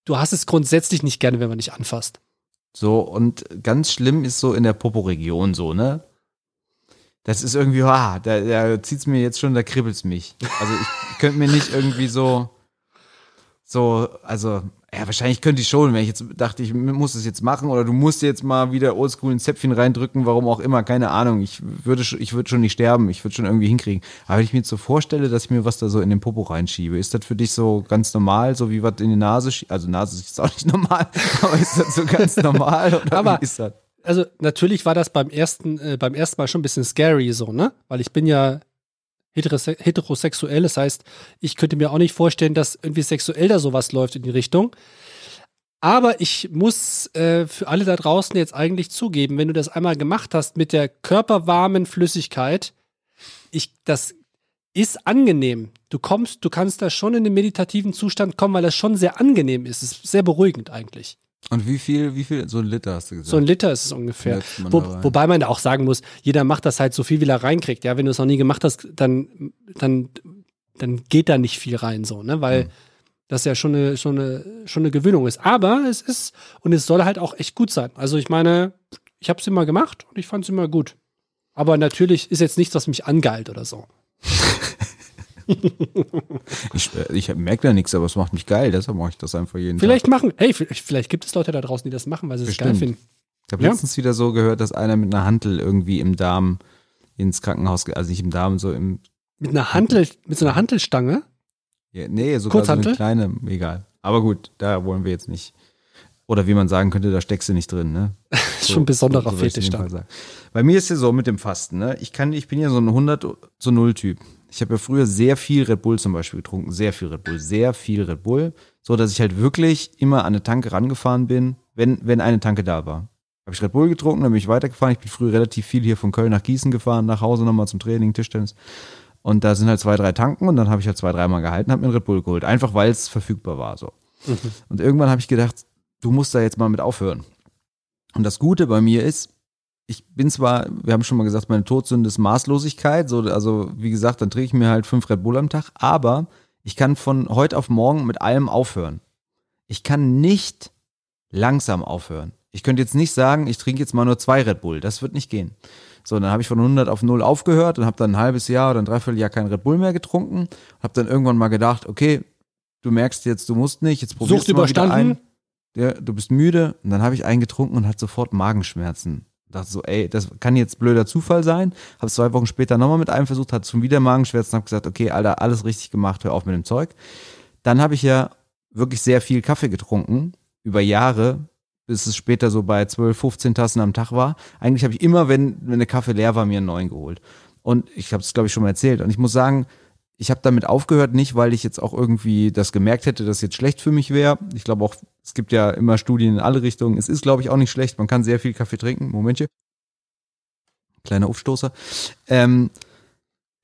Du hast es grundsätzlich nicht gerne, wenn man dich anfasst. So, und ganz schlimm ist so in der Popo-Region so, ne? Das ist irgendwie, ah, da, da zieht's mir jetzt schon, da kribbelt's mich. Also ich könnte mir nicht irgendwie so, so, also, ja, wahrscheinlich könnte ich schon, wenn ich jetzt dachte, ich muss es jetzt machen oder du musst jetzt mal wieder oldschool ein Zäpfchen reindrücken, warum auch immer, keine Ahnung. Ich würde, schon- ich würde schon nicht sterben, ich würde schon irgendwie hinkriegen. Aber wenn ich mir jetzt so vorstelle, dass ich mir was da so in den Popo reinschiebe, ist das für dich so ganz normal, so wie was in die Nase, also Nase ist auch nicht normal, aber ist das so ganz normal oder Aber- wie ist das? Also natürlich war das beim ersten, äh, beim ersten Mal schon ein bisschen scary so, ne? Weil ich bin ja heterose heterosexuell, das heißt, ich könnte mir auch nicht vorstellen, dass irgendwie sexuell da sowas läuft in die Richtung. Aber ich muss äh, für alle da draußen jetzt eigentlich zugeben, wenn du das einmal gemacht hast mit der körperwarmen Flüssigkeit, ich, das ist angenehm. Du kommst, du kannst da schon in den meditativen Zustand kommen, weil das schon sehr angenehm ist. Es ist sehr beruhigend eigentlich. Und wie viel, wie viel, so ein Liter hast du gesagt? So ein Liter ist es ungefähr. Mal Wo, wobei man da auch sagen muss, jeder macht das halt so viel, wie er reinkriegt. Ja, wenn du es noch nie gemacht hast, dann, dann, dann geht da nicht viel rein, so, ne? Weil Mhm. das ja schon eine, schon eine, schon eine Gewöhnung ist. Aber es ist, und es soll halt auch echt gut sein. Also ich meine, ich habe es immer gemacht und ich fand es immer gut. Aber natürlich ist jetzt nichts, was mich angeilt oder so. Ich, äh, ich merke da nichts, aber es macht mich geil, deshalb mache ich das einfach jeden Vielleicht Tag. machen, hey, vielleicht, vielleicht gibt es Leute da draußen, die das machen, weil sie es geil finden. Ich habe Ja. letztens wieder so gehört, dass einer mit einer Hantel irgendwie im Darm ins Krankenhaus, also nicht im Darm, so im, Mit einer Hantel, mit so einer Hantelstange? ja, nee, sogar so eine kleine, egal. Aber gut, da wollen wir jetzt nicht. Oder wie man sagen könnte, da steckst du nicht drin, ne? Das ist schon ein besonderer in Fetisch sagen. Bei mir ist ja so mit dem Fasten, ne? Ich kann, ich bin ja so ein 100 zu 0 Typ. Ich habe ja früher sehr viel Red Bull zum Beispiel getrunken, sehr viel Red Bull, sehr viel Red Bull, so dass ich halt wirklich immer an eine Tanke rangefahren bin, wenn, wenn eine Tanke da war. Habe ich Red Bull getrunken, dann bin ich weitergefahren. Ich bin früher relativ viel hier von Köln nach Gießen gefahren, nach Hause nochmal zum Training, Tischtennis. Und da sind halt zwei, drei Tanken und dann habe ich halt zwei, dreimal gehalten, habe mir einen Red Bull geholt. Einfach weil es verfügbar war. so. Und irgendwann habe ich gedacht, du musst da jetzt mal mit aufhören. Und das Gute bei mir ist, ich bin zwar, wir haben schon mal gesagt, meine Todsünde ist Maßlosigkeit. So, also wie gesagt, dann trinke ich mir halt fünf Red Bull am Tag, aber ich kann von heute auf morgen mit allem aufhören. Ich kann nicht langsam aufhören. Ich könnte jetzt nicht sagen, ich trinke jetzt mal nur zwei Red Bull. Das wird nicht gehen. So, dann habe ich von 100 auf 0 aufgehört und habe dann ein halbes Jahr oder ein Dreivierteljahr kein Red Bull mehr getrunken. Habe dann irgendwann mal gedacht, okay, du merkst jetzt, du musst nicht, jetzt probierst Sucht du mal wieder überstanden? ein. Ja, du bist müde und dann habe ich einen getrunken und hatte sofort Magenschmerzen. Dachte so, ey, das kann jetzt blöder Zufall sein. Habe es zwei Wochen später nochmal mit einem versucht, hatte schon wieder Magenschmerzen, habe gesagt, okay, Alter, alles richtig gemacht, hör auf mit dem Zeug. Dann habe ich ja wirklich sehr viel Kaffee getrunken, über Jahre, bis es später so bei 12, 15 Tassen am Tag war. Eigentlich habe ich immer, wenn, wenn der Kaffee leer war, mir einen neuen geholt. Und ich habe es, glaube ich, schon mal erzählt. Und ich muss sagen, ich habe damit aufgehört, nicht weil ich jetzt auch irgendwie das gemerkt hätte, dass jetzt schlecht für mich wäre. Ich glaube auch, es gibt ja immer Studien in alle Richtungen. Es ist, glaube ich, auch nicht schlecht. Man kann sehr viel Kaffee trinken. Momentchen. Kleiner Aufstoßer. Ähm,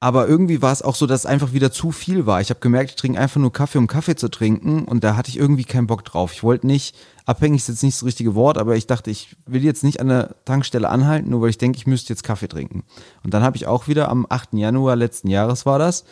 aber irgendwie war es auch so, dass es einfach wieder zu viel war. Ich habe gemerkt, ich trinke einfach nur Kaffee, um Kaffee zu trinken. Und da hatte ich irgendwie keinen Bock drauf. Ich wollte nicht, abhängig ist jetzt nicht das richtige Wort, aber ich dachte, ich will jetzt nicht an der Tankstelle anhalten, nur weil ich denke, ich müsste jetzt Kaffee trinken. Und dann habe ich auch wieder am 8. Januar letzten Jahres war das, da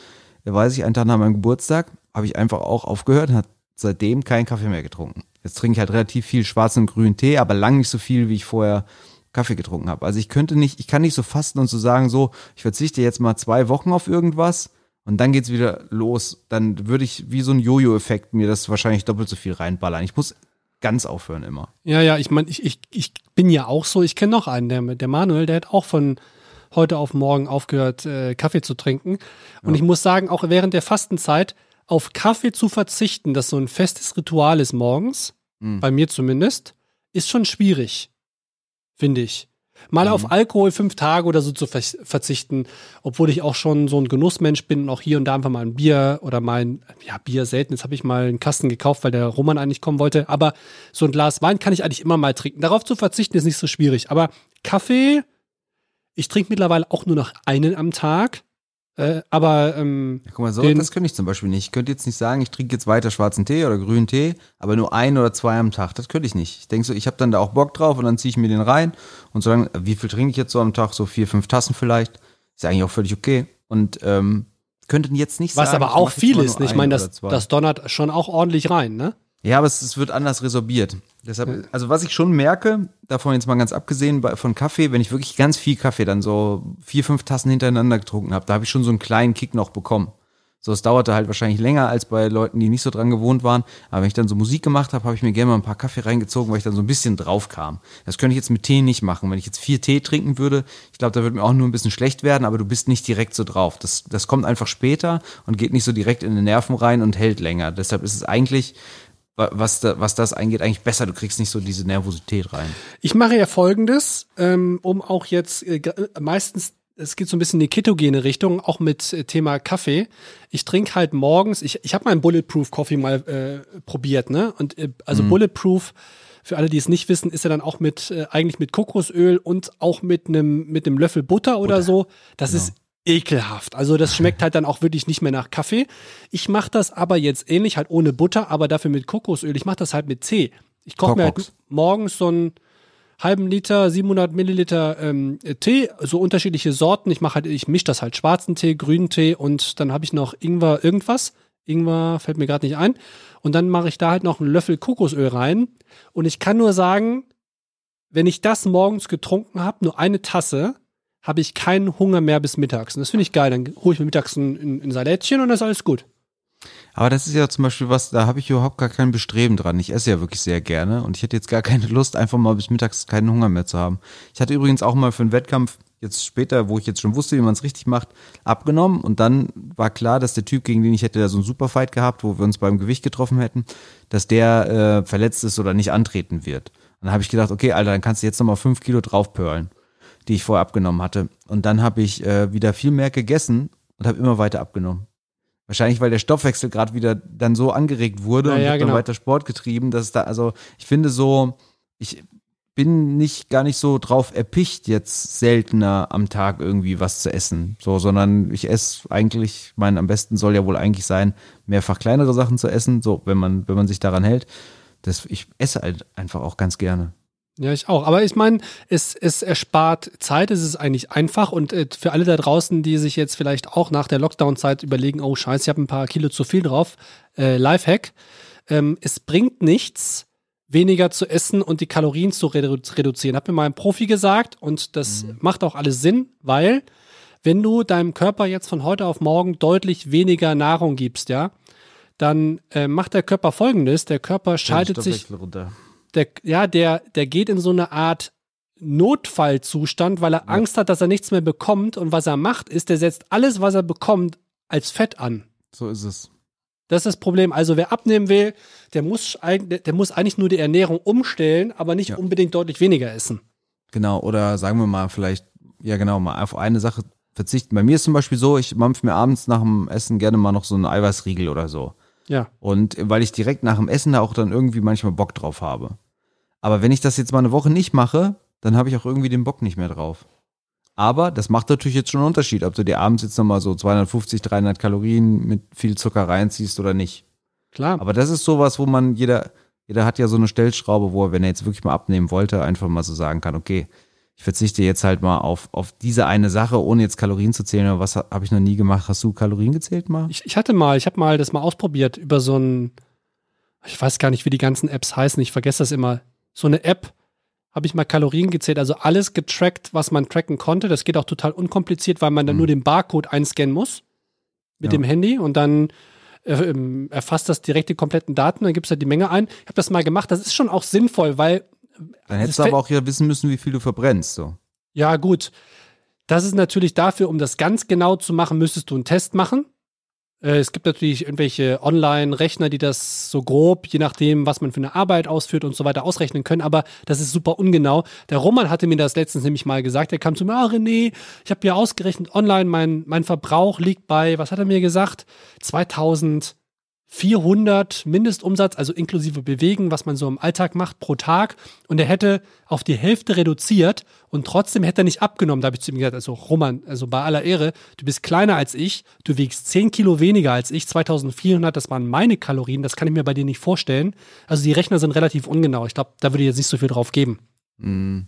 weiß ich, einen Tag nach meinem Geburtstag, habe ich einfach auch aufgehört und habe seitdem keinen Kaffee mehr getrunken. Jetzt trinke ich halt relativ viel schwarzen und grünen Tee, aber lang nicht so viel, wie ich vorher Kaffee getrunken habe. Also ich könnte nicht, ich kann nicht so fasten und so sagen, so, ich verzichte jetzt mal zwei Wochen auf irgendwas und dann geht's wieder los. Dann würde ich wie so ein Jojo-Effekt mir das wahrscheinlich doppelt so viel reinballern. Ich muss ganz aufhören immer. Ja, ja, ich meine, ich, ich, ich bin ja auch so, ich kenne noch einen, der, der Manuel, der hat auch von heute auf morgen aufgehört, äh, Kaffee zu trinken. Und ich muss sagen, auch während der Fastenzeit auf Kaffee zu verzichten, das so ein festes Ritual ist morgens, Mhm. bei mir zumindest, ist schon schwierig, finde ich. Mal auf Alkohol fünf Tage oder so zu ver verzichten, obwohl ich auch schon so ein Genussmensch bin und auch hier und da einfach mal ein Bier oder mal ein, ja, Bier selten. Jetzt habe ich mal einen Kasten gekauft, weil der Roman eigentlich kommen wollte. Aber so ein Glas Wein kann ich eigentlich immer mal trinken. Darauf zu verzichten ist nicht so schwierig. Aber Kaffee, ich trinke mittlerweile auch nur noch einen am Tag. Äh, aber ähm, Ja, guck mal, so, das könnte ich zum Beispiel nicht. Ich könnte jetzt nicht sagen, ich trinke jetzt weiter schwarzen Tee oder grünen Tee, aber nur ein oder zwei am Tag. Das könnte ich nicht. Ich denke so, ich habe dann da auch Bock drauf und dann ziehe ich mir den rein. Und solange, wie viel trinke ich jetzt so am Tag? So vier, fünf Tassen vielleicht. Ist ja eigentlich auch völlig okay. Und ähm, könnten jetzt nicht was sagen. aber auch viel ist. Ich ein meine, das, das donnert schon auch ordentlich rein, ne? Ja, aber es, es wird anders resorbiert. Deshalb, also was ich schon merke, davon jetzt mal ganz abgesehen von Kaffee, wenn ich wirklich ganz viel Kaffee dann so vier, fünf Tassen hintereinander getrunken habe, da habe ich schon so einen kleinen Kick noch bekommen. So, es dauerte halt wahrscheinlich länger als bei Leuten, die nicht so dran gewohnt waren. Aber wenn ich dann so Musik gemacht habe, habe ich mir gerne mal ein paar Kaffee reingezogen, weil ich dann so ein bisschen drauf kam. Das könnte ich jetzt mit Tee nicht machen. Wenn ich jetzt vier Tee trinken würde, ich glaube, da würde mir auch nur ein bisschen schlecht werden, aber du bist nicht direkt so drauf. Das, das kommt einfach später und geht nicht so direkt in den Nerven rein und hält länger. Deshalb ist es eigentlich, was, da, was das eingeht, eigentlich besser. Du kriegst nicht so diese Nervosität rein. Ich mache ja folgendes, ähm, um auch jetzt äh, meistens, es geht so ein bisschen in die ketogene Richtung, auch mit äh, Thema Kaffee. Ich trinke halt morgens, ich, ich habe meinen Bulletproof Coffee mal äh, probiert, ne? Und äh, also Bulletproof, für alle, die es nicht wissen, ist ja dann auch mit äh, eigentlich mit Kokosöl und auch mit einem mit einem Löffel Butter oder so. Das ist ekelhaft. Also das schmeckt halt dann auch wirklich nicht mehr nach Kaffee. Ich mache das aber jetzt ähnlich, halt ohne Butter, aber dafür mit Kokosöl. Ich mache das halt mit Tee. Ich koche mir halt morgens so einen halben Liter, 700 Milliliter ähm, Tee, so unterschiedliche Sorten. Ich mache halt, ich mische das halt schwarzen Tee, grünen Tee und dann habe ich noch Ingwer irgendwas. Ingwer fällt mir gerade nicht ein. Und dann mache ich da halt noch einen Löffel Kokosöl rein. Und ich kann nur sagen, wenn ich das morgens getrunken habe, nur eine Tasse, habe ich keinen Hunger mehr bis mittags. Und das finde ich geil. Dann hole ich mir mittags ein, ein, Salätchen und dann ist alles gut. Aber das ist ja zum Beispiel was, da habe ich überhaupt gar kein Bestreben dran. Ich esse ja wirklich sehr gerne und ich hätte jetzt gar keine Lust, einfach mal bis mittags keinen Hunger mehr zu haben. Ich hatte übrigens auch mal für einen Wettkampf jetzt später, wo ich jetzt schon wusste, wie man es richtig macht, abgenommen und dann war klar, dass der Typ, gegen den ich hätte da so einen Superfight gehabt, wo wir uns beim Gewicht getroffen hätten, dass der äh, verletzt ist oder nicht antreten wird. Dann habe ich gedacht, okay, Alter, dann kannst du jetzt nochmal fünf Kilo draufpörlen, die ich vorher abgenommen hatte. Und dann habe ich äh, wieder viel mehr gegessen und habe immer weiter abgenommen. Wahrscheinlich, weil der Stoffwechsel gerade wieder dann so angeregt wurde Ja, und ja, ich hab genau. dann weiter Sport getrieben, dass da, also ich finde so, ich bin nicht gar nicht so drauf erpicht, jetzt seltener am Tag irgendwie was zu essen. So, sondern ich esse eigentlich, mein am besten soll ja wohl eigentlich sein, mehrfach kleinere Sachen zu essen, so, wenn man, wenn man sich daran hält. Das, ich esse halt einfach auch ganz gerne. Ja, ich auch. Aber ich meine, es, es erspart Zeit, es ist eigentlich einfach und äh, für alle da draußen, die sich jetzt vielleicht auch nach der Lockdown-Zeit überlegen, oh scheiße, ich habe ein paar Kilo zu viel drauf, äh, Lifehack, ähm, es bringt nichts, weniger zu essen und die Kalorien zu redu reduzieren. Hat mir mal ein Profi gesagt und das macht auch alles Sinn, weil wenn du deinem Körper jetzt von heute auf morgen deutlich weniger Nahrung gibst, ja, dann äh, macht der Körper folgendes, der Körper schaltet sich runter. Der, ja, der, der geht in so eine Art Notfallzustand, weil er Angst hat, dass er nichts mehr bekommt. Und was er macht, ist, der setzt alles, was er bekommt, als Fett an. So ist es. Das ist das Problem. Also wer abnehmen will, der muss, der muss eigentlich nur die Ernährung umstellen, aber nicht Ja. unbedingt deutlich weniger essen. Genau, oder sagen wir mal vielleicht, ja genau, mal auf eine Sache verzichten. Bei mir ist zum Beispiel so, ich mampf mir abends nach dem Essen gerne mal noch so einen Eiweißriegel oder so. Ja. Und weil ich direkt nach dem Essen da auch dann irgendwie manchmal Bock drauf habe. Aber wenn ich das jetzt mal eine Woche nicht mache, dann habe ich auch irgendwie den Bock nicht mehr drauf. Aber das macht natürlich jetzt schon einen Unterschied, ob du dir abends jetzt nochmal so 250, 300 Kalorien mit viel Zucker reinziehst oder nicht. Klar. Aber das ist sowas, wo man jeder, jeder hat ja so eine Stellschraube, wo er, wenn er jetzt wirklich mal abnehmen wollte, einfach mal so sagen kann, okay, ich verzichte jetzt halt mal auf, auf diese eine Sache, ohne jetzt Kalorien zu zählen. Aber was ha- habe ich noch nie gemacht? Hast du Kalorien gezählt mal? Ich, ich hatte mal, ich habe mal das mal ausprobiert über so ein, ich weiß gar nicht, wie die ganzen Apps heißen, ich vergesse das immer. So eine App habe ich mal Kalorien gezählt, also alles getrackt, was man tracken konnte. Das geht auch total unkompliziert, weil man dann Mhm. nur den Barcode einscannen muss mit Ja. dem Handy und dann äh, ähm, erfasst das direkt die kompletten Daten, dann gibst du die Menge ein. Ich habe das mal gemacht, das ist schon auch sinnvoll, weil Dann hättest du aber auch ja wissen müssen, wie viel du verbrennst. So. Ja, gut. Das ist natürlich dafür, um das ganz genau zu machen, müsstest du einen Test machen. Äh, Es gibt natürlich irgendwelche Online-Rechner, die das so grob, je nachdem, was man für eine Arbeit ausführt und so weiter, ausrechnen können, aber das ist super ungenau. Der Roman hatte mir das letztens nämlich mal gesagt. Er kam zu mir, ah, René, ich habe ja ausgerechnet online, mein, mein Verbrauch liegt bei, was hat er mir gesagt? 2000. 400 Mindestumsatz, also inklusive Bewegen, was man so im Alltag macht pro Tag. Und er hätte auf die Hälfte reduziert und trotzdem hätte er nicht abgenommen. Da habe ich zu ihm gesagt, also Roman, also bei aller Ehre, du bist kleiner als ich, du wiegst 10 Kilo weniger als ich, 2400, das waren meine Kalorien, das kann ich mir bei dir nicht vorstellen. Also die Rechner sind relativ ungenau. Ich glaube, da würde ich jetzt nicht so viel drauf geben. Mhm.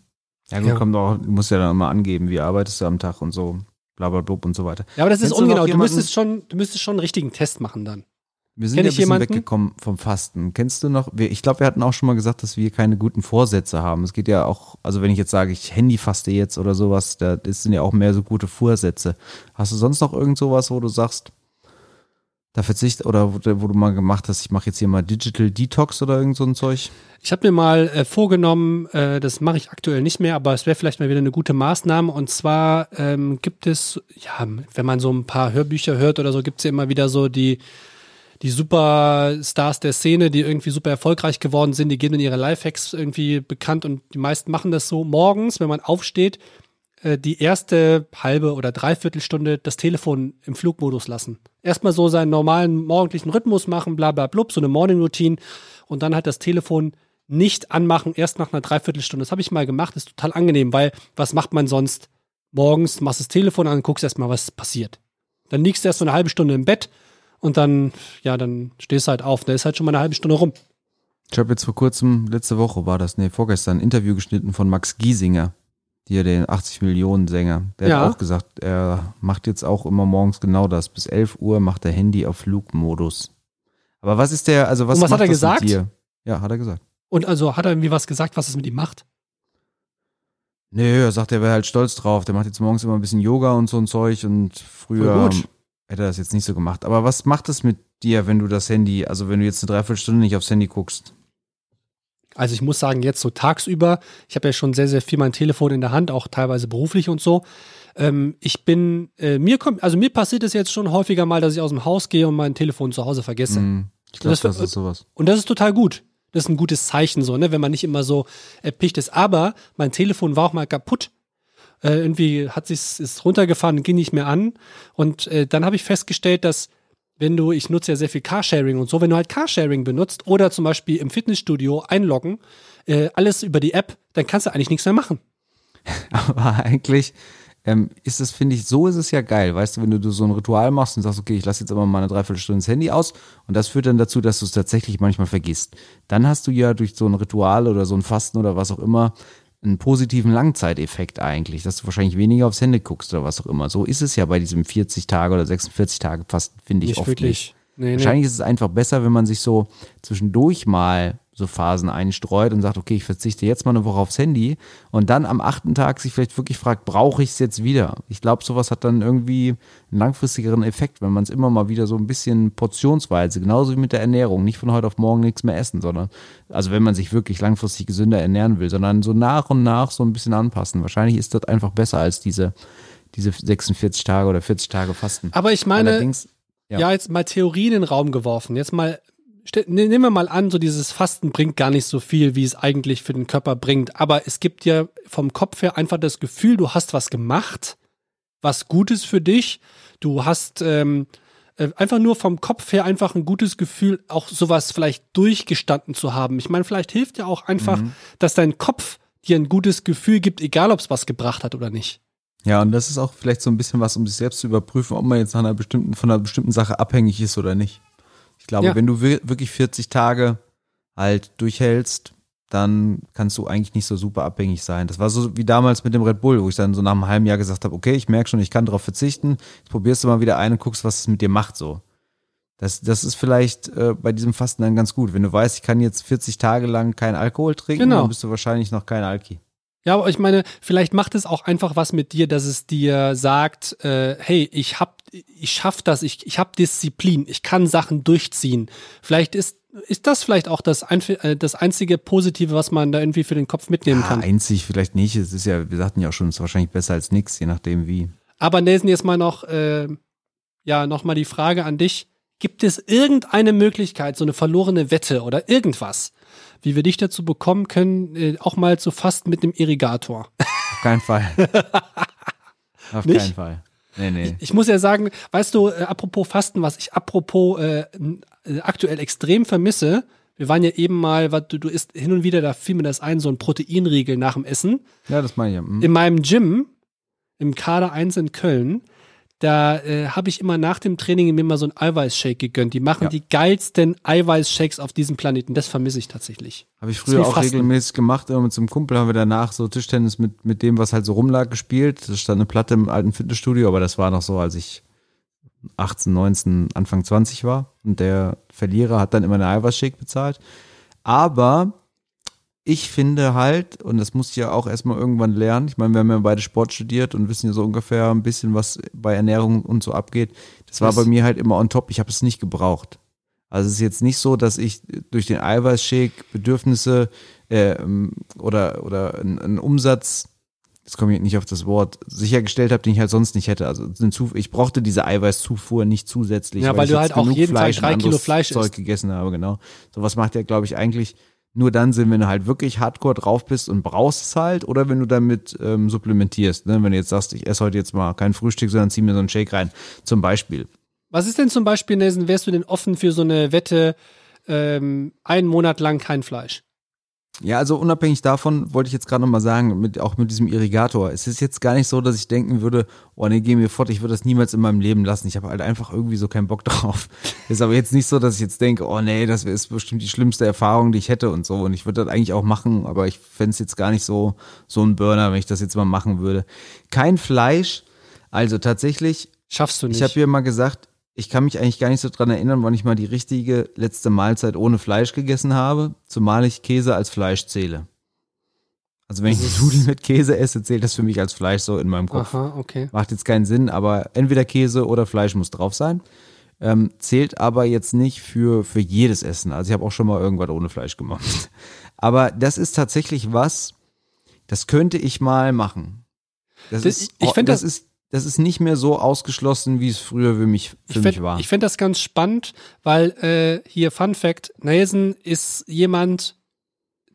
Ja, gut, Ja. kommt auch, du musst ja dann immer angeben, wie arbeitest du am Tag und so, bla bla blub und so weiter. Ja, aber das ist Kennst du noch ungenau. Du jemanden- müsstest schon, du müsstest schon einen richtigen Test machen dann. Wir sind Kenn ja ein bisschen jemanden? weggekommen vom Fasten. Kennst du noch, ich glaube, wir hatten auch schon mal gesagt, dass wir keine guten Vorsätze haben. Es geht ja auch, also wenn ich jetzt sage, ich Handyfaste jetzt oder sowas, da das sind ja auch mehr so gute Vorsätze. Hast du sonst noch irgend sowas, wo du sagst, da verzicht oder wo, du- wo du mal gemacht hast, ich mache jetzt hier mal Digital Detox oder irgend so ein Zeug? Ich habe mir mal äh, vorgenommen, äh, das mache ich aktuell nicht mehr, aber es wäre vielleicht mal wieder eine gute Maßnahme. Und zwar ähm, gibt es, ja, wenn man so ein paar Hörbücher hört oder so, gibt es ja immer wieder so die, die Superstars der Szene, die irgendwie super erfolgreich geworden sind, die geben in ihre Lifehacks irgendwie bekannt und die meisten machen das so morgens, wenn man aufsteht, äh, die erste halbe oder dreiviertel Stunde das Telefon im Flugmodus lassen. Erstmal so seinen normalen morgendlichen Rhythmus machen, bla bla blub, so eine Morning Routine und dann halt das Telefon nicht anmachen, erst nach einer Dreiviertelstunde. Das habe ich mal gemacht, ist total angenehm, weil was macht man sonst? Morgens machst das Telefon an, guckst erstmal, was passiert. Dann liegst du erst so eine halbe Stunde im Bett und dann, ja, dann stehst du halt auf. Da ist halt schon mal eine halbe Stunde rum. Ich habe jetzt vor kurzem, letzte Woche war das, nee, vorgestern, ein Interview geschnitten von Max Giesinger, hier den 80 Millionen Sänger. Der Ja. hat auch gesagt, er macht jetzt auch immer morgens genau das. Bis 11 Uhr macht er Handy auf Flugmodus. Aber was ist der, also was, Und was hat er gesagt? dir? Ja, hat er gesagt. Und also hat er irgendwie was gesagt, was es mit ihm macht? Nee, er sagt, er wäre halt stolz drauf. Der macht jetzt morgens immer ein bisschen Yoga und so ein Zeug und früher. Hätte er das jetzt nicht so gemacht. Aber was macht es mit dir, wenn du das Handy, also wenn du jetzt eine Dreiviertelstunde nicht aufs Handy guckst? Also ich muss sagen, jetzt so tagsüber, ich habe ja schon sehr, sehr viel mein Telefon in der Hand, auch teilweise beruflich und so. Ähm, ich bin, äh, mir kommt, also mir passiert es jetzt schon häufiger mal, dass ich aus dem Haus gehe und mein Telefon zu Hause vergesse. Mm, ich glaube, Das- das, ist sowas. Und das ist total gut. Das ist ein gutes Zeichen, so, ne, wenn man nicht immer so erpicht ist. Aber mein Telefon war auch mal kaputt. Äh, irgendwie hat sich ist runtergefahren, ging nicht mehr an. Und äh, dann habe ich festgestellt, dass wenn du, ich nutze ja sehr viel Carsharing und so, wenn du halt Carsharing benutzt oder zum Beispiel im Fitnessstudio einloggen, äh, alles über die App, dann kannst du eigentlich nichts mehr machen. Aber eigentlich ähm, ist es, finde ich, so ist es ja geil. Weißt du, wenn du so ein Ritual machst und sagst, okay, ich lasse jetzt aber mal eine Dreiviertelstunde das Handy aus und das führt dann dazu, dass du es tatsächlich manchmal vergisst. Dann hast du ja durch so ein Ritual oder so ein Fasten oder was auch immer einen positiven Langzeiteffekt eigentlich, dass du wahrscheinlich weniger aufs Handy guckst oder was auch immer. So ist es ja bei diesem 40 Tage oder 46 Tage Fasten, finde ich Nicht oft wirklich. nicht. Nee, nee. Wahrscheinlich ist es einfach besser, wenn man sich so zwischendurch mal so Phasen einstreut und sagt, okay, ich verzichte jetzt mal eine Woche aufs Handy und dann am achten Tag sich vielleicht wirklich fragt, brauche ich es jetzt wieder? Ich glaube, sowas hat dann irgendwie einen langfristigeren Effekt, wenn man es immer mal wieder so ein bisschen portionsweise, genauso wie mit der Ernährung, nicht von heute auf morgen nichts mehr essen, sondern, also wenn man sich wirklich langfristig gesünder ernähren will, sondern so nach und nach so ein bisschen anpassen. Wahrscheinlich ist das einfach besser als diese, diese 46 Tage oder 40 Tage Fasten. Aber ich meine, Allerdings, ja. Ja. jetzt mal Theorien in den Raum geworfen. Jetzt mal, nehmen wir mal an, so dieses Fasten bringt gar nicht so viel, wie es eigentlich für den Körper bringt. Aber es gibt ja vom Kopf her einfach das Gefühl, du hast was gemacht, was Gutes für dich. Du hast ähm, äh, einfach nur vom Kopf her einfach ein gutes Gefühl, auch sowas vielleicht durchgestanden zu haben. Ich meine, vielleicht hilft ja auch einfach, dass dein Kopf dir ein gutes Gefühl gibt, egal ob es was gebracht hat oder nicht. Ja, und das ist auch vielleicht so ein bisschen was, um sich selbst zu überprüfen, ob man jetzt einer bestimmten, von einer bestimmten Sache abhängig ist oder nicht. Ich glaube, Ja. wenn du wir- wirklich 40 Tage halt durchhältst, dann kannst du eigentlich nicht so super abhängig sein. Das war so wie damals mit dem Red Bull, wo ich dann so nach einem halben Jahr gesagt habe, okay, ich merke schon, ich kann darauf verzichten. Jetzt probierst du mal wieder ein und guckst, was es mit dir macht so. Das, das ist vielleicht äh, bei diesem Fasten dann ganz gut. Wenn du weißt, ich kann jetzt 40 Tage lang keinen Alkohol trinken, Genau. dann bist du wahrscheinlich noch kein Alki. Ja, aber ich meine, vielleicht macht es auch einfach was mit dir, dass es dir sagt, äh, hey, ich hab, ich schaff das, ich, ich hab Disziplin, ich kann Sachen durchziehen. Vielleicht ist, ist das vielleicht auch das, äh, das einzige Positive, was man da irgendwie für den Kopf mitnehmen Ja, kann. einzig vielleicht nicht. Es ist ja, wir sagten ja auch schon, es ist wahrscheinlich besser als nichts, je nachdem wie. Aber Nelson, jetzt mal noch, äh, ja, noch mal die Frage an dich. Gibt es irgendeine Möglichkeit, so eine verlorene Wette oder irgendwas, wie wir dich dazu bekommen können, äh, auch mal zu fasten mit einem Irrigator? Auf keinen Fall. Auf Nicht? keinen Fall. Nee, nee. Ich muss ja sagen, weißt du, äh, apropos Fasten, was ich apropos äh, äh, aktuell extrem vermisse, wir waren ja eben mal, was du, du isst hin und wieder, da fiel mir das ein, so ein Proteinriegel nach dem Essen. Ja, das meine ich ja. Hm. In meinem Gym, im Kader 1 in Köln, da äh, habe ich immer nach dem Training mir mal so einen Eiweißshake gegönnt. Die machen Ja. die geilsten Eiweißshakes auf diesem Planeten. Das vermisse ich tatsächlich. Habe ich früher auch Fasten. regelmäßig gemacht. Immer mit so einem Kumpel haben wir danach so Tischtennis mit, mit dem, was halt so rumlag, gespielt. Das stand eine Platte im alten Fitnessstudio, aber das war noch so, als ich 18, 19, Anfang 20 war. Und der Verlierer hat dann immer eine Eiweißshake bezahlt. Aber ich finde halt, und das muss ich ja auch erstmal irgendwann lernen, ich meine, wir haben ja beide Sport studiert und wissen ja so ungefähr ein bisschen, was bei Ernährung und so abgeht. Das war bei mir halt immer on top. Ich habe es nicht gebraucht. Also es ist jetzt nicht so, dass ich durch den Eiweißshake Bedürfnisse äh, oder, oder einen, Umsatz, jetzt komme ich nicht auf das Wort, sichergestellt habe, den ich halt sonst nicht hätte. Also ich brauchte diese Eiweißzufuhr nicht zusätzlich. Ja, weil ich du halt auch jeden Tag Fleisch und drei Kilo Fleisch Zeug isst. gegessen habe, genau. Sowas macht ja, glaube ich, eigentlich nur dann Sinn, wenn du halt wirklich hardcore drauf bist und brauchst es halt oder wenn du damit ähm, supplementierst. Ne? Wenn du jetzt sagst, ich esse heute jetzt mal kein Frühstück, sondern zieh mir so einen Shake rein, zum Beispiel. Was ist denn zum Beispiel, Nelson, wärst du denn offen für so eine Wette, ähm, einen Monat lang kein Fleisch? Ja, also unabhängig davon wollte ich jetzt gerade nochmal sagen, mit, auch mit diesem Irrigator. Es ist jetzt gar nicht so, dass ich denken würde, oh nee, geh mir fort, ich würde das niemals in meinem Leben lassen. Ich habe halt einfach irgendwie so keinen Bock drauf. Ist aber jetzt nicht so, dass ich jetzt denke, oh nee, das ist bestimmt die schlimmste Erfahrung, die ich hätte und so. Und ich würde das eigentlich auch machen, aber ich fände es jetzt gar nicht so, so ein Burner, wenn ich das jetzt mal machen würde. Kein Fleisch, also tatsächlich, Schaffst du nicht. ich habe ja mal gesagt, ich kann mich eigentlich gar nicht so dran erinnern, wann ich mal die richtige letzte Mahlzeit ohne Fleisch gegessen habe, zumal ich Käse als Fleisch zähle. Also wenn ich Das ist- Nudeln mit Käse esse, zählt das für mich als Fleisch so in meinem Kopf. Aha, okay. Macht jetzt keinen Sinn, aber entweder Käse oder Fleisch muss drauf sein. ähm, zählt aber jetzt nicht für, für jedes Essen. Also ich habe auch schon mal irgendwas ohne Fleisch gemacht. Aber das ist tatsächlich was, das könnte ich mal machen. Das, Das- ist, ich find das, das- ist, das ist nicht mehr so ausgeschlossen, wie es früher für mich, für Ich mich find- war. Ich finde das ganz spannend, weil äh, hier Fun Fact, Nelson ist jemand,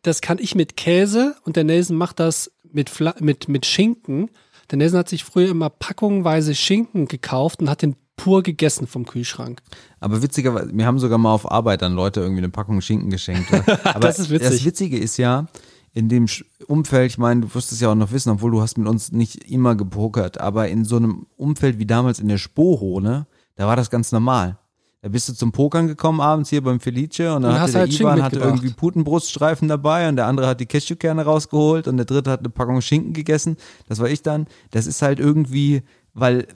das kann ich mit Käse und der Nelson macht das mit, Fla mit, mit Schinken. Der Nelson hat sich früher immer packungweise Schinken gekauft und hat den pur gegessen vom Kühlschrank. Aber witzigerweise, mir haben sogar mal auf Arbeit dann Leute irgendwie eine Packung Schinken geschenkt. Aber Das ist witzig. Das Witzige ist ja, in dem Umfeld, ich meine, du wirst es ja auch noch wissen, obwohl du hast mit uns nicht immer gepokert, aber in so einem Umfeld wie damals in der Sporo, ne, da war das ganz normal. Da bist du zum Pokern gekommen abends hier beim Felice und dann Und hatte hast der halt Ivan hatte irgendwie Putenbruststreifen dabei und der andere hat die Cashewkerne rausgeholt und der dritte hat eine Packung Schinken gegessen. Das war ich dann. Das ist halt irgendwie, weil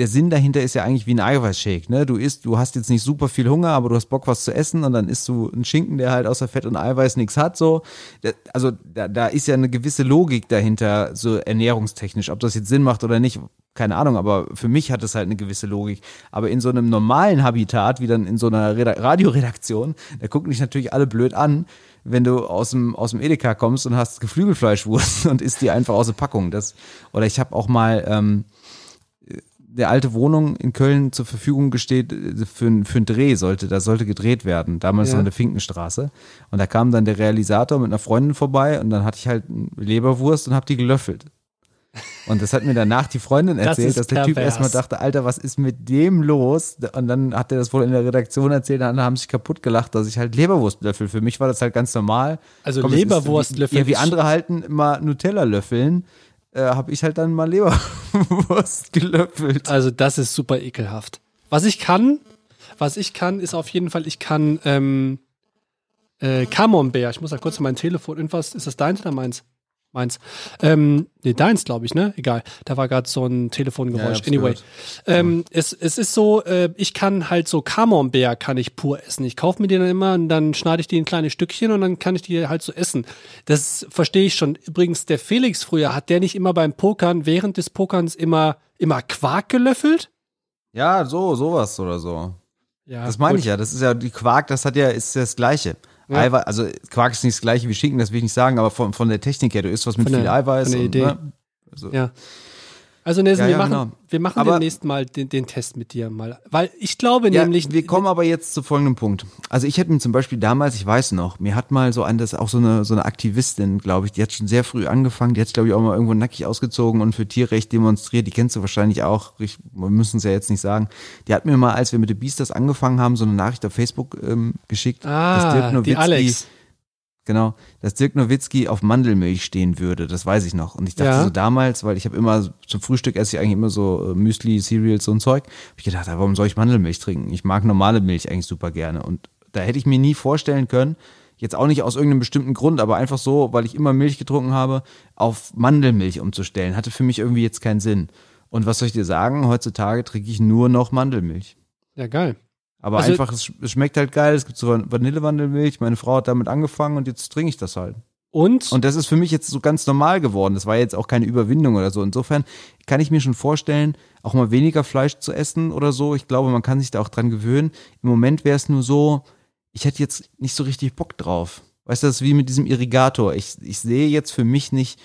der Sinn dahinter ist ja eigentlich wie ein Eiweißshake, ne? Du isst, du hast jetzt nicht super viel Hunger, aber du hast Bock was zu essen und dann isst du einen Schinken, der halt außer Fett und Eiweiß nichts hat, so. Also da, da ist ja eine gewisse Logik dahinter, so ernährungstechnisch. Ob das jetzt Sinn macht oder nicht, keine Ahnung, aber für mich hat es halt eine gewisse Logik. Aber in so einem normalen Habitat, wie dann in so einer Reda Radioredaktion, da gucken dich natürlich alle blöd an, wenn du aus dem, aus dem Edeka kommst und hast Geflügelfleischwurst und isst die einfach aus der Packung. Das, oder ich habe auch mal, ähm, der alte Wohnung in Köln zur Verfügung gesteht äh, für, ein- für einen Dreh sollte, da sollte gedreht werden, damals Ja. noch in der Finkenstraße. Und da kam dann der Realisator mit einer Freundin vorbei und dann hatte ich halt eine Leberwurst und habe die gelöffelt. Und das hat mir danach die Freundin Das erzählt, ist dass der Typ pervers. erstmal dachte, Alter, was ist mit dem los? Und dann hat er das wohl in der Redaktion erzählt, dann haben sich kaputt gelacht, dass ich halt Leberwurst löffel. Für mich war das halt ganz normal. Also Komm, es ist Leberwurst wie, löffeln Ja, wie andere halten immer Nutella löffeln, äh, habe ich halt dann mal Leberwurst gelöffelt. Also das ist super ekelhaft. Was ich kann, was ich kann, ist auf jeden Fall, ich kann ähm, äh, Camembert. Ich muss da kurz mein Telefon. Irgendwas, ist das deins oder meins? Meins. Ähm, nee, deins, glaube ich, ne? Egal. Da war gerade so ein Ja, Telefongeräusch. hab's anyway. Ähm, es, es ist so, äh, ich kann halt so Camembert kann ich pur essen. Ich kaufe mir den dann immer und dann schneide ich die in kleine Stückchen und dann kann ich die halt so essen. Das verstehe ich schon. Übrigens, der Felix früher, hat der nicht immer beim Pokern, während des Pokerns immer, immer Quark gelöffelt? Ja, so, sowas oder so. Ja, Das meine ich ja. Das ist ja, die Quark, das hat ja, ist das Gleiche. Ja. Eiweiß, also Quark ist nicht das Gleiche wie Schinken, das will ich nicht sagen, aber von, von der Technik her, du isst was mit der- viel Eiweiß. von der und, Idee. Ne? Also, Ja. Also Nelson, Ja, wir ja, machen, genau. wir machen Aber- demnächst mal den, den Test mit dir mal. Weil ich glaube Ja, nämlich, wir kommen aber jetzt zu folgendem Punkt. Also ich hätte mir zum Beispiel damals, ich weiß noch, mir hat mal so ein, das auch so eine, so eine Aktivistin, glaube ich, die hat schon sehr früh angefangen, die hat, glaube ich, auch mal irgendwo nackig ausgezogen und für Tierrecht demonstriert, die kennst du wahrscheinlich auch, ich, wir müssen es ja jetzt nicht sagen. Die hat mir mal, als wir mit The Beasters angefangen haben, so eine Nachricht auf Facebook ähm, geschickt, ah, die Alex. Genau, dass Dirk Nowitzki auf Mandelmilch stehen würde, das weiß ich noch. Und ich dachte Ja. so damals, weil ich habe immer zum Frühstück esse ich eigentlich immer so äh, Müsli, Cereals so ein Zeug, hab ich gedacht, warum soll ich Mandelmilch trinken? Ich mag normale Milch eigentlich super gerne. Und da hätte ich mir nie vorstellen können, jetzt auch nicht aus irgendeinem bestimmten Grund, aber einfach so, weil ich immer Milch getrunken habe, auf Mandelmilch umzustellen, hatte für mich irgendwie jetzt keinen Sinn. Und was soll ich dir sagen? Heutzutage trinke ich nur noch Mandelmilch. Ja, geil. Aber Also- einfach, es, sch- es schmeckt halt geil. Es gibt so Vanillewandelmilch. Meine Frau hat damit angefangen und jetzt trinke ich das halt. Und, Und das ist für mich jetzt so ganz normal geworden. Das war jetzt auch keine Überwindung oder so. Insofern kann ich mir schon vorstellen, auch mal weniger Fleisch zu essen oder so. Ich glaube, man kann sich da auch dran gewöhnen. Im Moment wäre es nur so, ich hätte jetzt nicht so richtig Bock drauf. Weißt du, das ist wie mit diesem Irrigator. Ich, ich sehe jetzt für mich nicht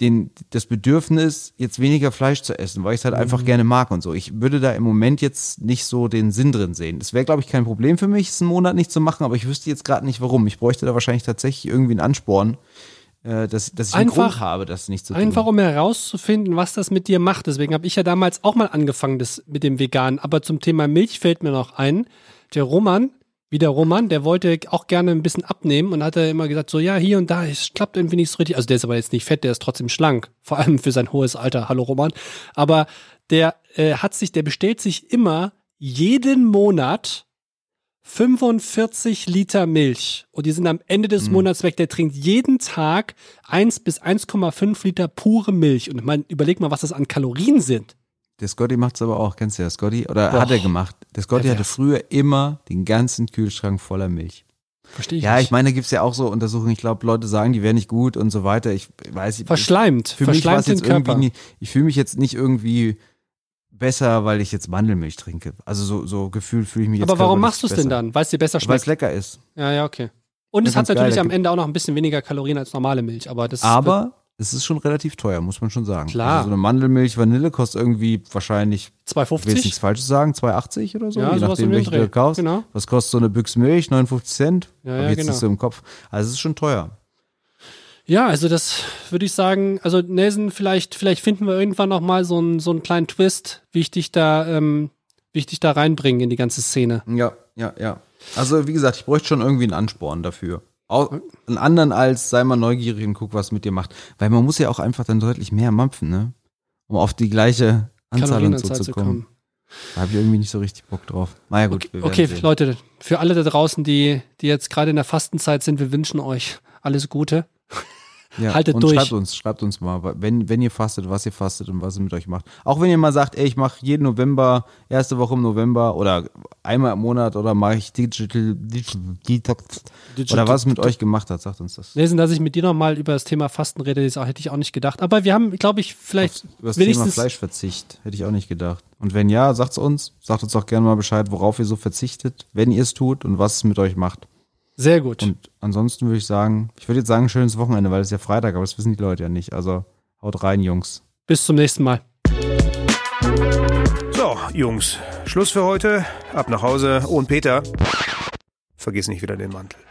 den, das Bedürfnis, jetzt weniger Fleisch zu essen, weil ich es halt einfach gerne mag und so. Ich würde da im Moment jetzt nicht so den Sinn drin sehen. Das wäre, glaube ich, kein Problem für mich, es einen Monat nicht zu machen, aber ich wüsste jetzt gerade nicht warum. Ich bräuchte da wahrscheinlich tatsächlich irgendwie einen Ansporn, äh, dass, dass ich einen Einfach- Grund habe, das nicht zu tun. einfach um herauszufinden, was das mit dir macht. Deswegen habe ich ja damals auch mal angefangen das mit dem Veganen. Aber zum Thema Milch fällt mir noch ein. Der Roman, wie der Roman, der wollte auch gerne ein bisschen abnehmen und hat er immer gesagt, so ja, hier und da, es klappt irgendwie nicht so richtig. Also der ist aber jetzt nicht fett, der ist trotzdem schlank. Vor allem für sein hohes Alter. Hallo Roman. Aber der äh, hat sich, der bestellt sich immer jeden Monat 45 Liter Milch und die sind am Ende des Monats weg. Der trinkt jeden Tag 1 bis 1,5 Liter pure Milch. Und man überleg mal, was das an Kalorien sind. Der Scotty macht's aber auch, kennst du ja Scotty? Oder Boah. hat er gemacht? Der Scotty hatte früher immer den ganzen Kühlschrank voller Milch. Verstehe ich Ja, nicht. ich meine, da gibt's ja auch so Untersuchungen, ich glaube, Leute sagen, die wären nicht gut und so weiter. Ich weiß ich, Verschleimt. für mich Verschleimt es den Körper. nie, ich fühle mich jetzt nicht irgendwie besser, weil ich jetzt Mandelmilch trinke. Also so, so gefühlt fühle ich mich jetzt Aber warum machst du es denn dann? Weil es dir besser Weil es schmeckt? lecker ist. Ja, ja, okay. Und es Ja, hat geil, natürlich da am gibt- Ende auch noch ein bisschen weniger Kalorien als normale Milch, aber das Aber es ist schon relativ teuer, muss man schon sagen. Klar. Also so eine Mandelmilch Vanille kostet irgendwie wahrscheinlich, ich will jetzt 2,50. nichts Falsches sagen, 2,80 oder so, Ja, je nachdem, welche du kaufst. Genau. Was kostet so eine Büchse Milch? 59 Cent? Ja, ja, jetzt genau. nicht so im Kopf. Also es ist schon teuer. Ja, also das würde ich sagen, also Nelson, vielleicht, vielleicht finden wir irgendwann noch mal so einen, so einen kleinen Twist, wie ich dich da, ähm, wie ich dich da reinbringe in die ganze Szene. Ja, ja, ja. Also wie gesagt, ich bräuchte schon irgendwie einen Ansporn dafür. Auch einen anderen als sei mal neugierig und guck, was mit dir macht. Weil man muss ja auch einfach dann deutlich mehr mampfen, ne? Um auf die gleiche Anzahl und so zu kommen. Da habe ich irgendwie nicht so richtig Bock drauf. Naja gut, Okay, okay. Leute, für alle da draußen, die, die jetzt gerade in der Fastenzeit sind, wir wünschen euch alles Gute. Ja, Haltet und durch. Schreibt uns, schreibt uns mal, wenn, wenn ihr fastet, was ihr fastet und was ihr mit euch macht. Auch wenn ihr mal sagt, ey, ich mache jeden November, erste Woche im November oder einmal im Monat oder mache ich Digital, Digital Detox oder was mit euch gemacht hat, sagt uns das. Lesen, dass ich mit dir nochmal über das Thema Fasten rede, das hätte ich auch nicht gedacht. Aber wir haben, glaube ich, vielleicht Über das Thema. Fleischverzicht hätte ich auch nicht gedacht. Und wenn ja, sagt's uns. Sagt uns auch gerne mal Bescheid, worauf ihr so verzichtet, wenn ihr es tut und was es mit euch macht. Sehr gut. Und ansonsten würde ich sagen, ich würde jetzt sagen, schönes Wochenende, weil es ist ja Freitag, aber das wissen die Leute ja nicht. Also haut rein, Jungs. Bis zum nächsten Mal. So, Jungs, Schluss für heute. Ab nach Hause. Und Peter, vergiss nicht wieder den Mantel.